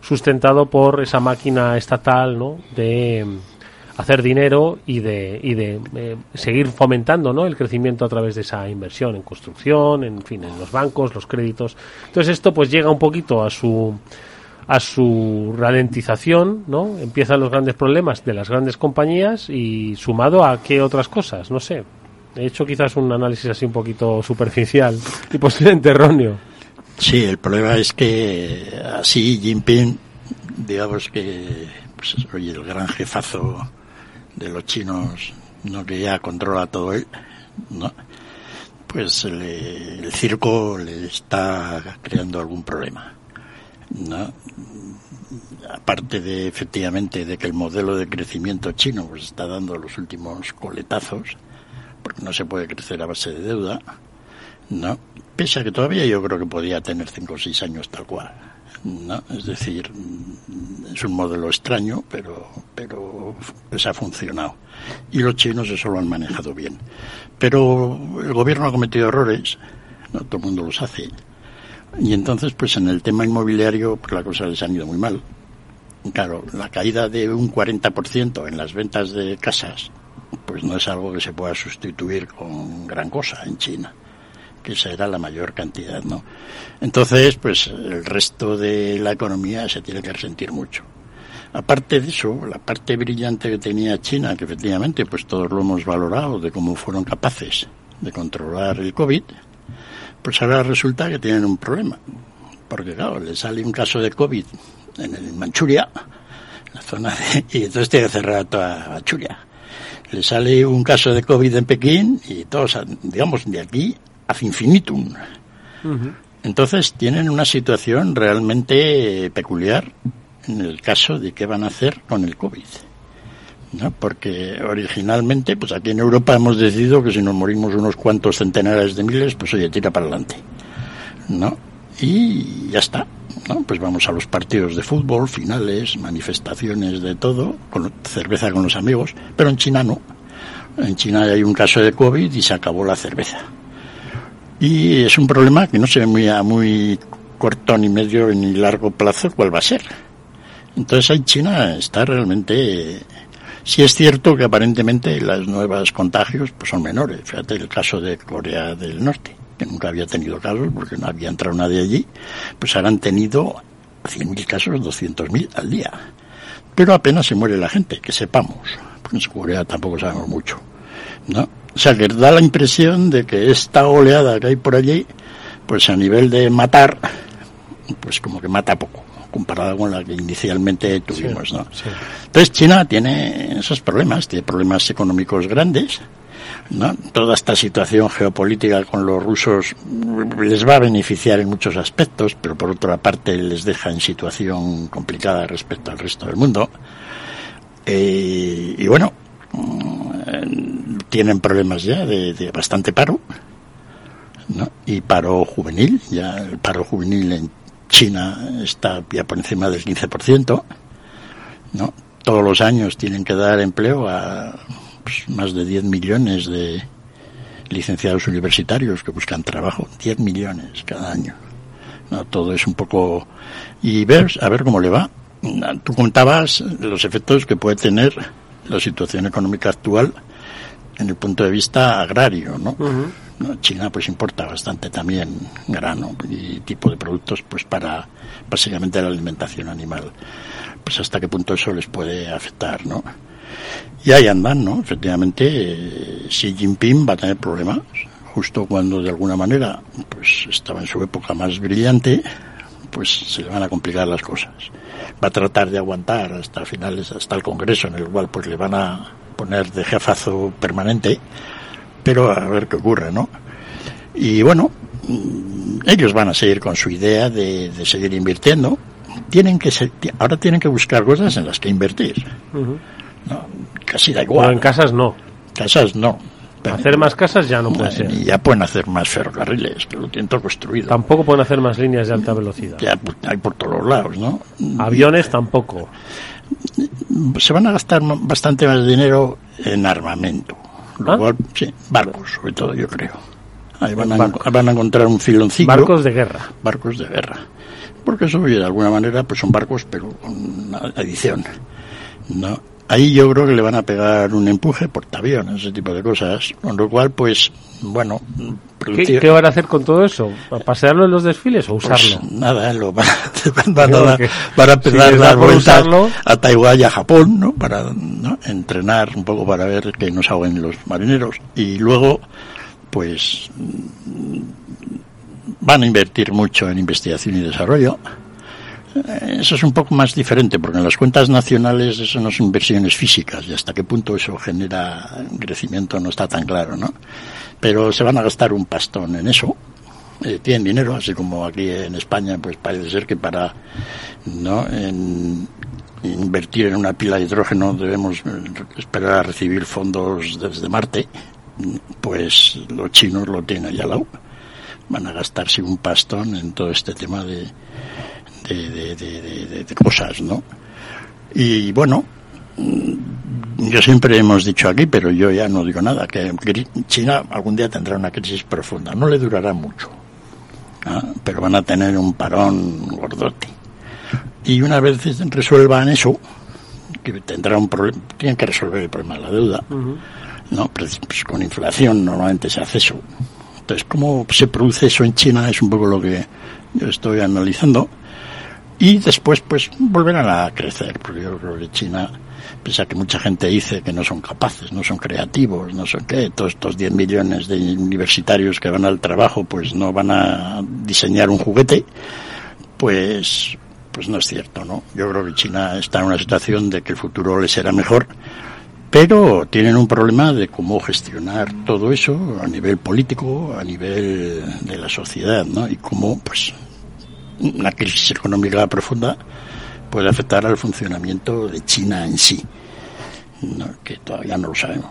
sustentado por esa máquina estatal, ¿no? De mm, hacer dinero y de, y de eh, seguir fomentando ¿no? el crecimiento a través de esa inversión en construcción, en fin, en los bancos, los créditos. Entonces esto pues llega un poquito a su a su ralentización, ¿no? Empiezan los grandes problemas de las grandes compañías y sumado a qué otras cosas, no sé. He hecho quizás un análisis así un poquito superficial y posiblemente erróneo. Sí, el problema es que así Jinping, digamos que, pues, oye, el gran jefazo de los chinos, no que ya controla todo él, ¿no? Pues le- el circo le está creando algún problema, ¿no? Aparte de efectivamente de que el modelo de crecimiento chino pues está dando los últimos coletazos, porque no se puede crecer a base de deuda, ¿no? Pese a que todavía yo creo que podía tener cinco o seis años tal cual, ¿no? Es decir, mm, es un modelo extraño, pero, pero les ha funcionado. Y los chinos eso lo han manejado bien. Pero el gobierno ha cometido errores, ¿no? Todo el mundo los hace. Y entonces, pues en el tema inmobiliario, pues la cosa les ha ido muy mal. Claro, la caída de un 40% en las ventas de casas, pues no es algo que se pueda sustituir con gran cosa en China, que esa era la mayor cantidad, ¿no? Entonces, pues el resto de la economía se tiene que resentir mucho. Aparte de eso, la parte brillante que tenía China, que efectivamente, pues todos lo hemos valorado, de cómo fueron capaces de controlar el COVID, pues ahora resulta que tienen un problema. Porque claro, le sale un caso de COVID en el Manchuria, la zona de, y entonces tiene que cerrar toda Manchuria. Le sale un caso de COVID en Pekín y todos, digamos, de aquí a infinitum. Entonces tienen una situación realmente peculiar en el caso de qué van a hacer con el COVID. ¿No? Porque originalmente, pues aquí en Europa hemos decidido que si nos morimos unos cuantos centenares de miles, pues oye, tira para adelante. ¿no? Y ya está. ¿no? Pues vamos a los partidos de fútbol, finales, manifestaciones de todo, con cerveza con los amigos, pero en China no. En China hay un caso de COVID y se acabó la cerveza. Y es un problema que no se ve muy a muy corto ni medio ni largo plazo cuál va a ser. Entonces ahí China está realmente sí es cierto que aparentemente las nuevas contagios pues son menores. Fíjate el caso de Corea del Norte, que nunca había tenido casos porque no había entrado nadie allí, pues ahora han tenido 100.000 casos, 200.000 al día. Pero apenas se muere la gente, que sepamos. Porque en Corea tampoco sabemos mucho. ¿no? O sea, que da la impresión de que esta oleada que hay por allí, pues a nivel de matar, pues como que mata poco, comparada con la que inicialmente tuvimos, ¿no? Entonces China tiene esos problemas, tiene problemas económicos grandes, ¿no? Toda esta situación geopolítica con los rusos les va a beneficiar en muchos aspectos, pero por otra parte les deja en situación complicada respecto al resto del mundo. Eh, y bueno, mm, tienen problemas ya de, de bastante paro, ¿no? Y paro juvenil, ya el paro juvenil en China está ya por encima del 15%, ¿no? Todos los años tienen que dar empleo a pues, más de 10 millones de licenciados universitarios que buscan trabajo, 10 millones cada año. ¿no? Todo es un poco... Y ver, a ver cómo le va. Tú contabas los efectos que puede tener la situación económica actual en el punto de vista agrario, ¿no? China pues importa bastante también grano y tipo de productos pues para básicamente la alimentación animal. Pues hasta qué punto eso les puede afectar, ¿no? Y ahí andan, ¿no? Efectivamente, eh, Xi Jinping va a tener problemas justo cuando de alguna manera pues estaba en su época más brillante, pues se le van a complicar las cosas. Va a tratar de aguantar hasta finales, hasta el Congreso, en el cual pues le van a poner de jefazo permanente, pero a ver qué ocurre, ¿no? Y bueno, mm, ellos van a seguir con su idea de, de seguir invirtiendo. Tienen que ser, ahora tienen que buscar cosas en las que invertir. ¿no? Casi da igual. Pero en casas no. Casas no. Pero- Hacer más casas ya no puede ser. Y ya pueden hacer más ferrocarriles, que lo tienen todo construido. Tampoco pueden hacer más líneas de alta velocidad. Ya pues, hay por todos lados, ¿no? Aviones tampoco. Se van a gastar bastante más dinero en armamento. Lo ¿Ah? cual, sí, barcos, sobre todo, yo creo. Ahí van a, van a encontrar un filoncillo. Barcos de guerra. Barcos de guerra. Porque eso, de alguna manera, pues son barcos, pero con una adición. ¿no? Ahí yo creo que le van a pegar un empuje, portaaviones, ese tipo de cosas. Con lo cual, pues, bueno, ¿Qué, qué van a hacer con todo eso? ¿A ¿Pasearlo en los desfiles o usarlo? Pues nada, lo van, a- van a, van a si empezar les a da dar vueltas usarlo- a Taiwán y a Japón, ¿no? Para ¿no? entrenar un poco para ver que no ahoguen los marineros. Y luego, pues, van a invertir mucho en investigación y desarrollo. Eso es un poco más diferente, porque en las cuentas nacionales eso no son inversiones físicas y hasta qué punto eso genera crecimiento no está tan claro, ¿no? Pero se van a gastar un pastón en eso. Eh, tienen dinero, así como aquí en España, pues parece ser que para no en invertir en una pila de hidrógeno debemos esperar a recibir fondos desde Marte. Pues los chinos lo tienen allá al lado. Van a gastarse un pastón en todo este tema de, de, de, de- de- de- de cosas, ¿no? Y bueno, yo siempre hemos dicho aquí, pero yo ya no digo nada, que China algún día tendrá una crisis profunda. No le durará mucho, ¿ah? pero van a tener un parón gordote. Y una vez resuelvan eso, que tendrá un problema, tienen que resolver el problema de la deuda, ¿no? Pues, pues con inflación normalmente se hace eso. Entonces, ¿cómo se produce eso en China? Es un poco lo que yo estoy analizando. Y después, pues, volverán a crecer, porque yo creo que China, pese a que mucha gente dice que no son capaces, no son creativos, no son qué, todos estos 10 millones de universitarios que van al trabajo, pues no van a diseñar un juguete, pues, pues no es cierto, ¿no? Yo creo que China está en una situación de que el futuro le será mejor, pero tienen un problema de cómo gestionar todo eso a nivel político, a nivel de la sociedad, ¿no? Y cómo, pues, una crisis económica profunda puede afectar al funcionamiento de China en sí, ¿no? que todavía no lo sabemos.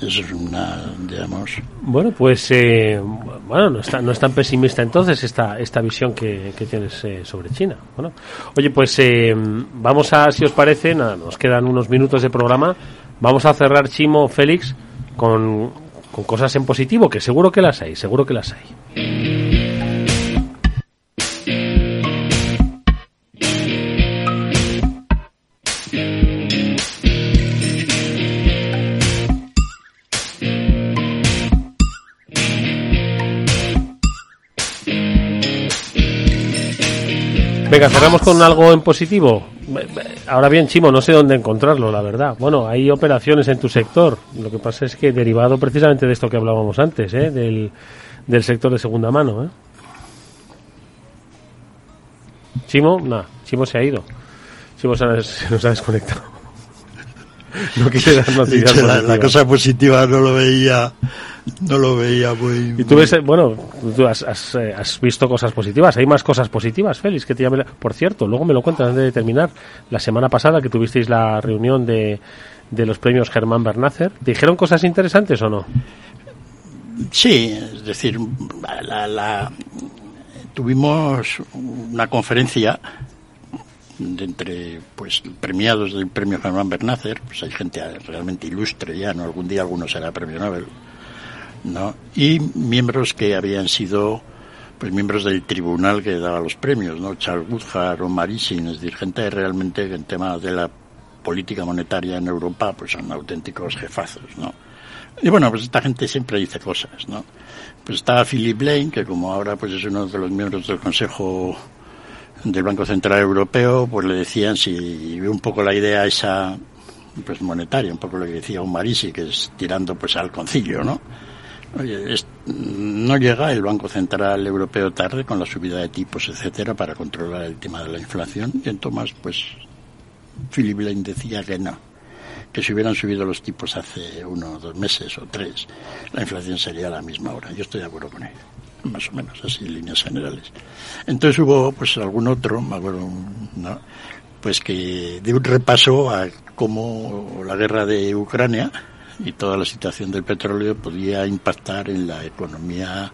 Eso es una, digamos, Bueno, pues eh, bueno, no, está, no es tan pesimista entonces esta, esta visión que, que tienes eh, sobre China. Bueno, oye, pues eh, vamos a, si os parece, nada, nos quedan unos minutos de programa. Vamos a cerrar, Chimo, Félix, con, con cosas en positivo, que seguro que las hay, seguro que las hay. Venga, cerramos con algo en positivo. Ahora bien, Chimo, no sé dónde encontrarlo, la verdad. Bueno, hay operaciones en tu sector. Lo que pasa es que derivado precisamente de esto que hablábamos antes, ¿eh? del, del sector de segunda mano. ¿eh? Chimo, nada, Chimo se ha ido. Chimo se, ha- se nos ha desconectado. No quiere dar noticias la, cosa positiva no lo veía, no lo veía muy. Y tú ves, eh, bueno, tú has, has, eh, has visto cosas positivas. Hay más cosas positivas, Félix, que te llame la- Por cierto, luego me lo cuentas antes de terminar. La semana pasada que tuvisteis la reunión de, de los premios Germán Bernácer, ¿dijeron cosas interesantes o no? Sí, es decir, la, la- tuvimos una conferencia de entre pues premiados del premio Germán Bernácer, pues hay gente realmente ilustre ya, no algún día alguno será premio Nobel, ¿no? Y miembros que habían sido pues miembros del tribunal que daba los premios, ¿no? Charles Goodhart o Marisin, es decir, gente realmente que en temas de la política monetaria en Europa pues son auténticos jefazos, ¿no? Y bueno, pues esta gente siempre dice cosas, ¿no? Pues estaba Philip Lane, que como ahora pues es uno de los miembros del Consejo del Banco Central Europeo, pues le decían si un poco la idea esa pues monetaria, un poco lo que decía un Marisi, que es tirando pues al concilio, ¿no? Oye, no llega el Banco Central Europeo tarde con la subida de tipos, etcétera, para controlar el tema de la inflación. Y entonces, pues, Philip Lane decía que no, que si hubieran subido los tipos hace uno, dos meses o tres, la inflación sería la misma hora. Yo estoy de acuerdo con él, más o menos, así en líneas generales. Entonces hubo, pues, algún otro, me acuerdo, ¿no? pues que de un repaso a cómo la guerra de Ucrania y toda la situación del petróleo podía impactar en la economía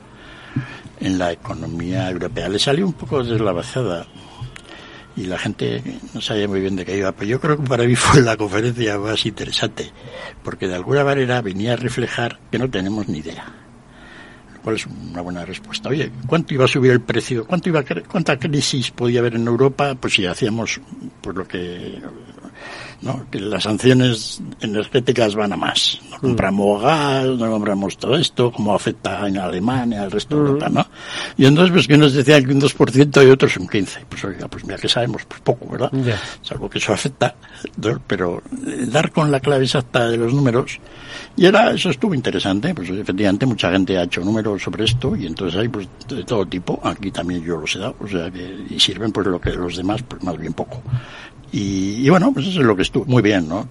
en la economía europea. Le salió un poco deslavazada y la gente no sabía muy bien de qué iba, pero yo creo que para mí fue la conferencia más interesante, porque de alguna manera venía a reflejar que no tenemos ni idea. Cual es una buena respuesta. Oye, ¿cuánto iba a subir el precio? ¿Cuánto iba a ¿Cuánta crisis podía haber en Europa? Pues si hacíamos pues lo que ¿no? que las sanciones energéticas van a más. No compramos gas, no compramos todo esto, como afecta en Alemania, al resto de Europa, ¿no? Y entonces, pues que unos decían que un 2% y otros un 15%. Pues oiga, pues mira que sabemos, pues poco, ¿verdad? Ya. Salvo que eso afecta, pero eh, dar con la clave exacta de los números, y era, eso estuvo interesante, pues efectivamente mucha gente ha hecho números sobre esto, y entonces hay pues de todo tipo, aquí también yo los he dado, o sea que, y sirven pues lo que los demás, pues más bien poco. Y, y bueno, pues eso es lo que estuvo muy bien, ¿no?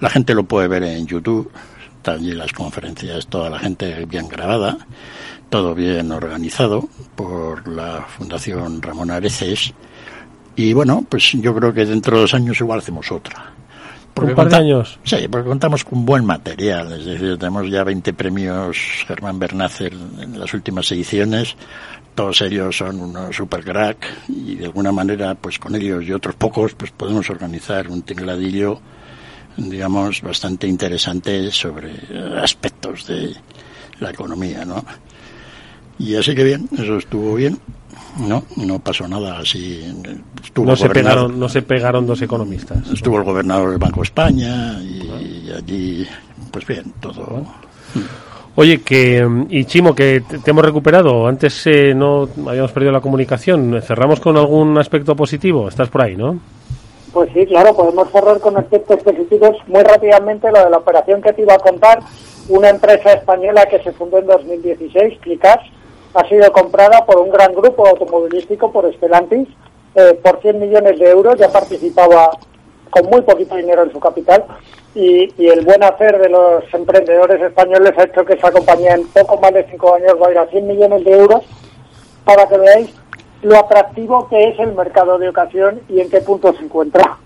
La gente lo puede ver en YouTube, están allí las conferencias, toda la gente bien grabada, todo bien organizado por la Fundación Ramón Areces. Y bueno, pues yo creo que dentro de dos años igual hacemos otra. Un par de años. Sí, porque contamos con buen material, es decir, tenemos ya 20 premios Germán Bernácer en las últimas ediciones, todos ellos son unos super crack y de alguna manera, pues con ellos y otros pocos, pues podemos organizar un tingladillo, digamos, bastante interesante sobre aspectos de la economía, ¿no? Y así que bien, eso estuvo bien, ¿no? No pasó nada así. Estuvo No se, pegaron, no se pegaron dos economistas. Estuvo el gobernador del Banco de España y, y allí, pues bien, todo. Oye, que y Chimo, que te te hemos recuperado. Antes eh, no habíamos perdido la comunicación. Cerramos con algún aspecto positivo. Estás por ahí, ¿no? Pues sí, claro, podemos cerrar con aspectos positivos muy rápidamente lo de la operación que te iba a contar. Una empresa española que se fundó en 2016, Clicas, ha sido comprada por un gran grupo automovilístico, por Stellantis, eh, por 100 millones de euros. Ya participaba con muy poquito dinero en su capital. Y, y el buen hacer de los emprendedores españoles ha hecho que esa compañía en poco más de cinco años va a ir a 100 millones de euros para que veáis lo atractivo que es el mercado de ocasión y en qué punto se encuentra.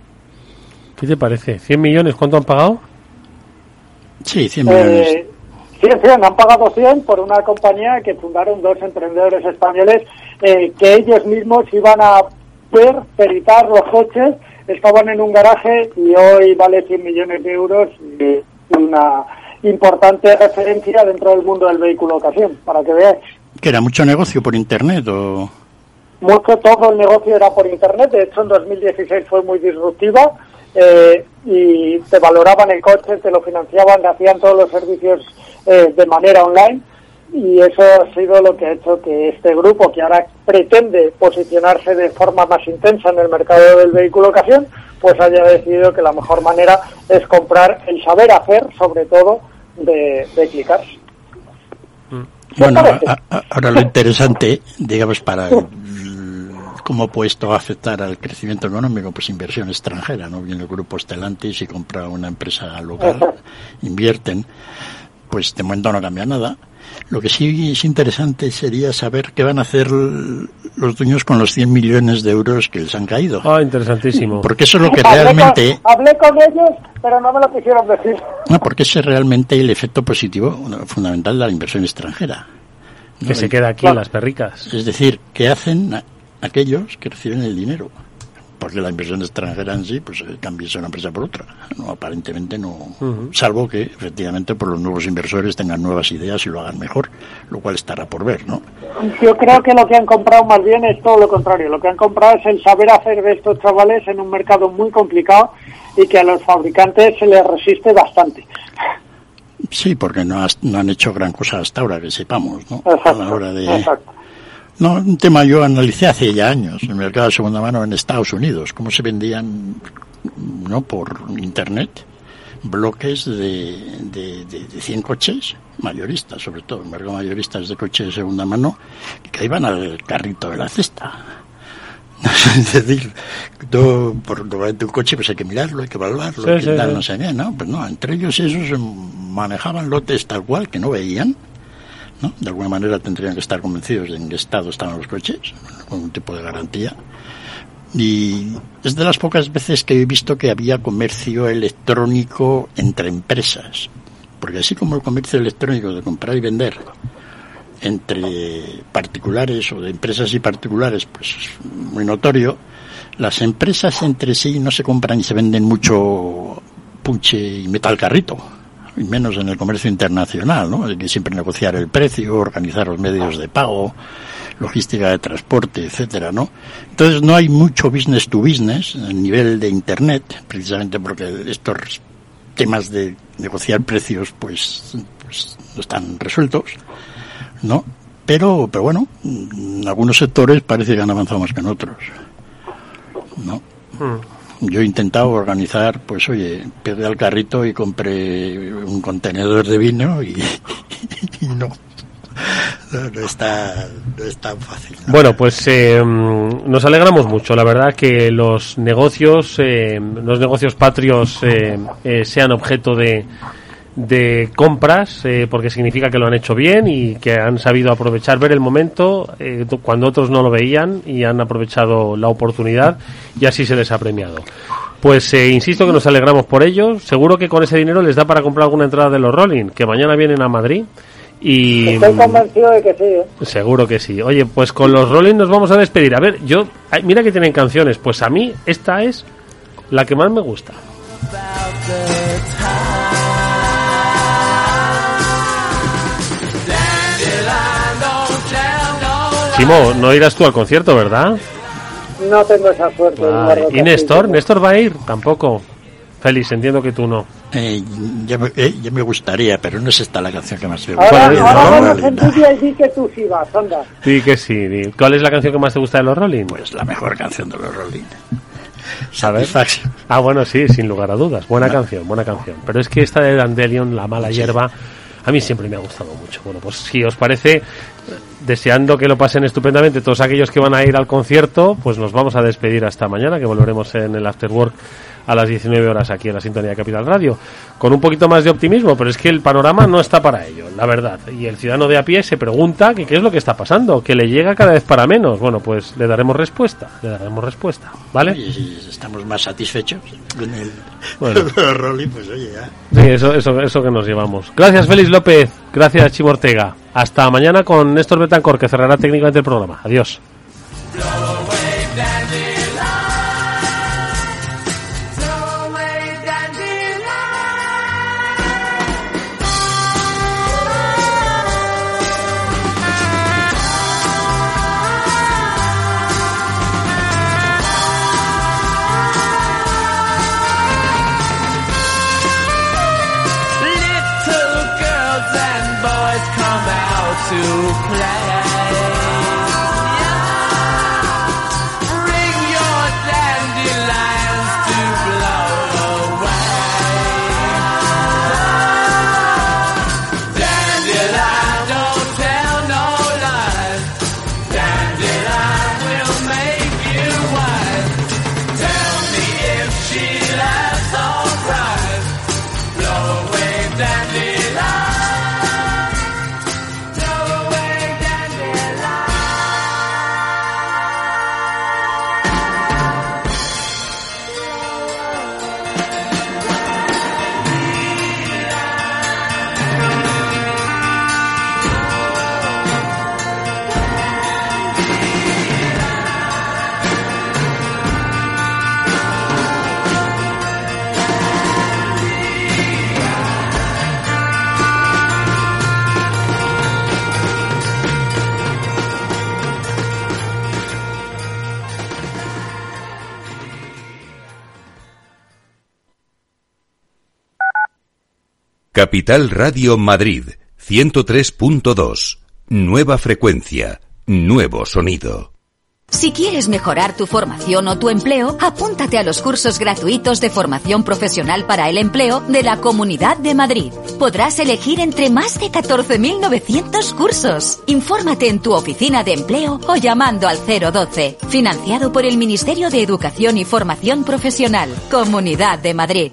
¿Qué te parece? ¿100 millones? ¿Cuánto han pagado? Sí, 100 Eh, 100, 100, han pagado 100 por una compañía que fundaron dos emprendedores españoles eh, que ellos mismos iban a ver, peritar los coches, estaban en un garaje y hoy vale 100 millones de euros y una importante referencia dentro del mundo del vehículo ocasión, para que veáis. Que era mucho negocio por internet o. mucho todo el negocio era por internet de hecho en 2016 fue muy disruptiva eh, y te valoraban el coche te lo financiaban te hacían todos los servicios eh, de manera online y eso ha sido lo que ha hecho que este grupo que ahora pretende posicionarse de forma más intensa en el mercado del vehículo ocasión pues haya decidido que la mejor manera es comprar el saber hacer sobre todo de, de clicar Bueno, a- a- ahora lo interesante, digamos, para cómo puede esto afectar al crecimiento económico, pues inversión extranjera, ¿no? Viene el grupo Stellantis y compra una empresa local, invierten, pues de momento no cambia nada. Lo que sí es interesante sería saber qué van a hacer los dueños con los 100 millones de euros que les han caído. Ah, interesantísimo. Porque eso es lo que Hablé con- realmente hablé con ellos pero no me lo quisieron decir No, porque ese es realmente el efecto positivo fundamental de la inversión extranjera. ¿no? Que se queda aquí en las perricas. Es decir, ¿qué hacen aquellos que reciben el dinero? Porque la inversión extranjera en sí, pues eh, cambies una empresa por otra. No, aparentemente no. Salvo que, efectivamente, por los nuevos inversores tengan nuevas ideas y lo hagan mejor, lo cual estará por ver, ¿no? Yo creo que lo que han comprado más bien es todo lo contrario. Lo que han comprado es el saber hacer de estos chavales en un mercado muy complicado y que a los fabricantes se les resiste bastante. Sí, porque no, has- no han hecho gran cosa hasta ahora, que sepamos, ¿no? Exacto, A la hora de... exacto. No, un tema yo analicé hace ya años, el mercado de segunda mano en Estados Unidos, cómo se vendían, no por internet, bloques de, de, de, de 100 coches, mayoristas sobre todo, el mercado mayorista es de coches de segunda mano, que iban al carrito de la cesta. es decir, tú, por un coche pues hay que mirarlo, hay que evaluarlo, Sí, hay que sí, tal, sí. no sé qué, ¿no? Pues no, entre ellos esos manejaban lotes tal cual que no veían, De alguna manera tendrían que estar convencidos de en qué estado estaban los coches, con un tipo de garantía. Y es de las pocas veces que he visto que había comercio electrónico entre empresas. porque así como el comercio electrónico de comprar y vender entre particulares o de empresas y particulares, pues es muy notorio, las empresas entre sí no se compran y se venden mucho punche y metal carrito, y menos en el comercio internacional, ¿no? Hay que siempre negociar el precio, organizar los medios de pago, logística de transporte, etcétera, ¿no? Entonces no hay mucho business to business a nivel de internet, precisamente porque estos temas de negociar precios pues, pues no están resueltos, ¿no? Pero, pero bueno, en algunos sectores parece que han avanzado más que en otros, ¿no? Yo he intentado organizar, pues oye, pegué al carrito y compré un contenedor de vino y, no, no, está, no es tan fácil. Bueno, pues eh, nos alegramos mucho, la verdad, que los negocios, eh, los negocios patrios eh, eh, sean objeto de, de compras, eh, porque significa que lo han hecho bien y que han sabido aprovechar, ver el momento eh, do- cuando otros no lo veían y han aprovechado la oportunidad y así se les ha premiado. Pues eh, insisto que nos alegramos por ello. Seguro que con ese dinero les da para comprar alguna entrada de los Rolling, que mañana vienen a Madrid. Y Estoy convencido de que sí. ¿eh? Seguro que sí. Oye, pues con los Rolling nos vamos a despedir. A ver, yo, mira que tienen canciones. Pues a mí esta es la que más me gusta. No irás tú al concierto, ¿verdad? No tengo esa suerte. Vale. ¿Y Néstor? ¿Néstor va a ir? Tampoco. Félix, entiendo que tú no. Eh, ya, me, eh, ya me gustaría, pero no es esta la canción que más me Ahora, gusta. ahora No, vamos en no, tuya y di que tú sí vas, anda. Sí que sí. di. ¿Cuál es la canción que más te gusta de los Rolling? Pues la mejor canción de los Rolling. Satisfaction. Ah, bueno, sí, sin lugar a dudas. Buena canción, buena canción. Pero es que esta de Dandelion, La mala hierba, a mí siempre me ha gustado mucho. Bueno, pues si os parece, deseando que lo pasen estupendamente todos aquellos que van a ir al concierto, pues nos vamos a despedir hasta mañana, que volveremos en el After Work a las 19 horas aquí en la sintonía de Capital Radio, con un poquito más de optimismo, pero es que el panorama no está para ello, la verdad. Y el ciudadano de a pie se pregunta que qué es lo que está pasando, que le llega cada vez para menos. Bueno, pues le daremos respuesta, le daremos respuesta, ¿vale? Y si estamos más satisfechos con el Bueno. Rolling, pues oye, ya. Sí, eso, eso, eso que nos llevamos. Gracias, Félix López. Gracias, Chimo Ortega. Hasta mañana con Néstor Betancor, que cerrará técnicamente el programa. Adiós. Capital Radio Madrid 103.2. Nueva frecuencia, nuevo sonido. Si quieres mejorar tu formación o tu empleo, apúntate a los cursos gratuitos de formación profesional para el empleo de la Comunidad de Madrid. Podrás elegir entre más de 14.900 cursos. Infórmate en tu oficina de empleo o llamando al 012. Financiado por el Ministerio de Educación y Formación Profesional. Comunidad de Madrid.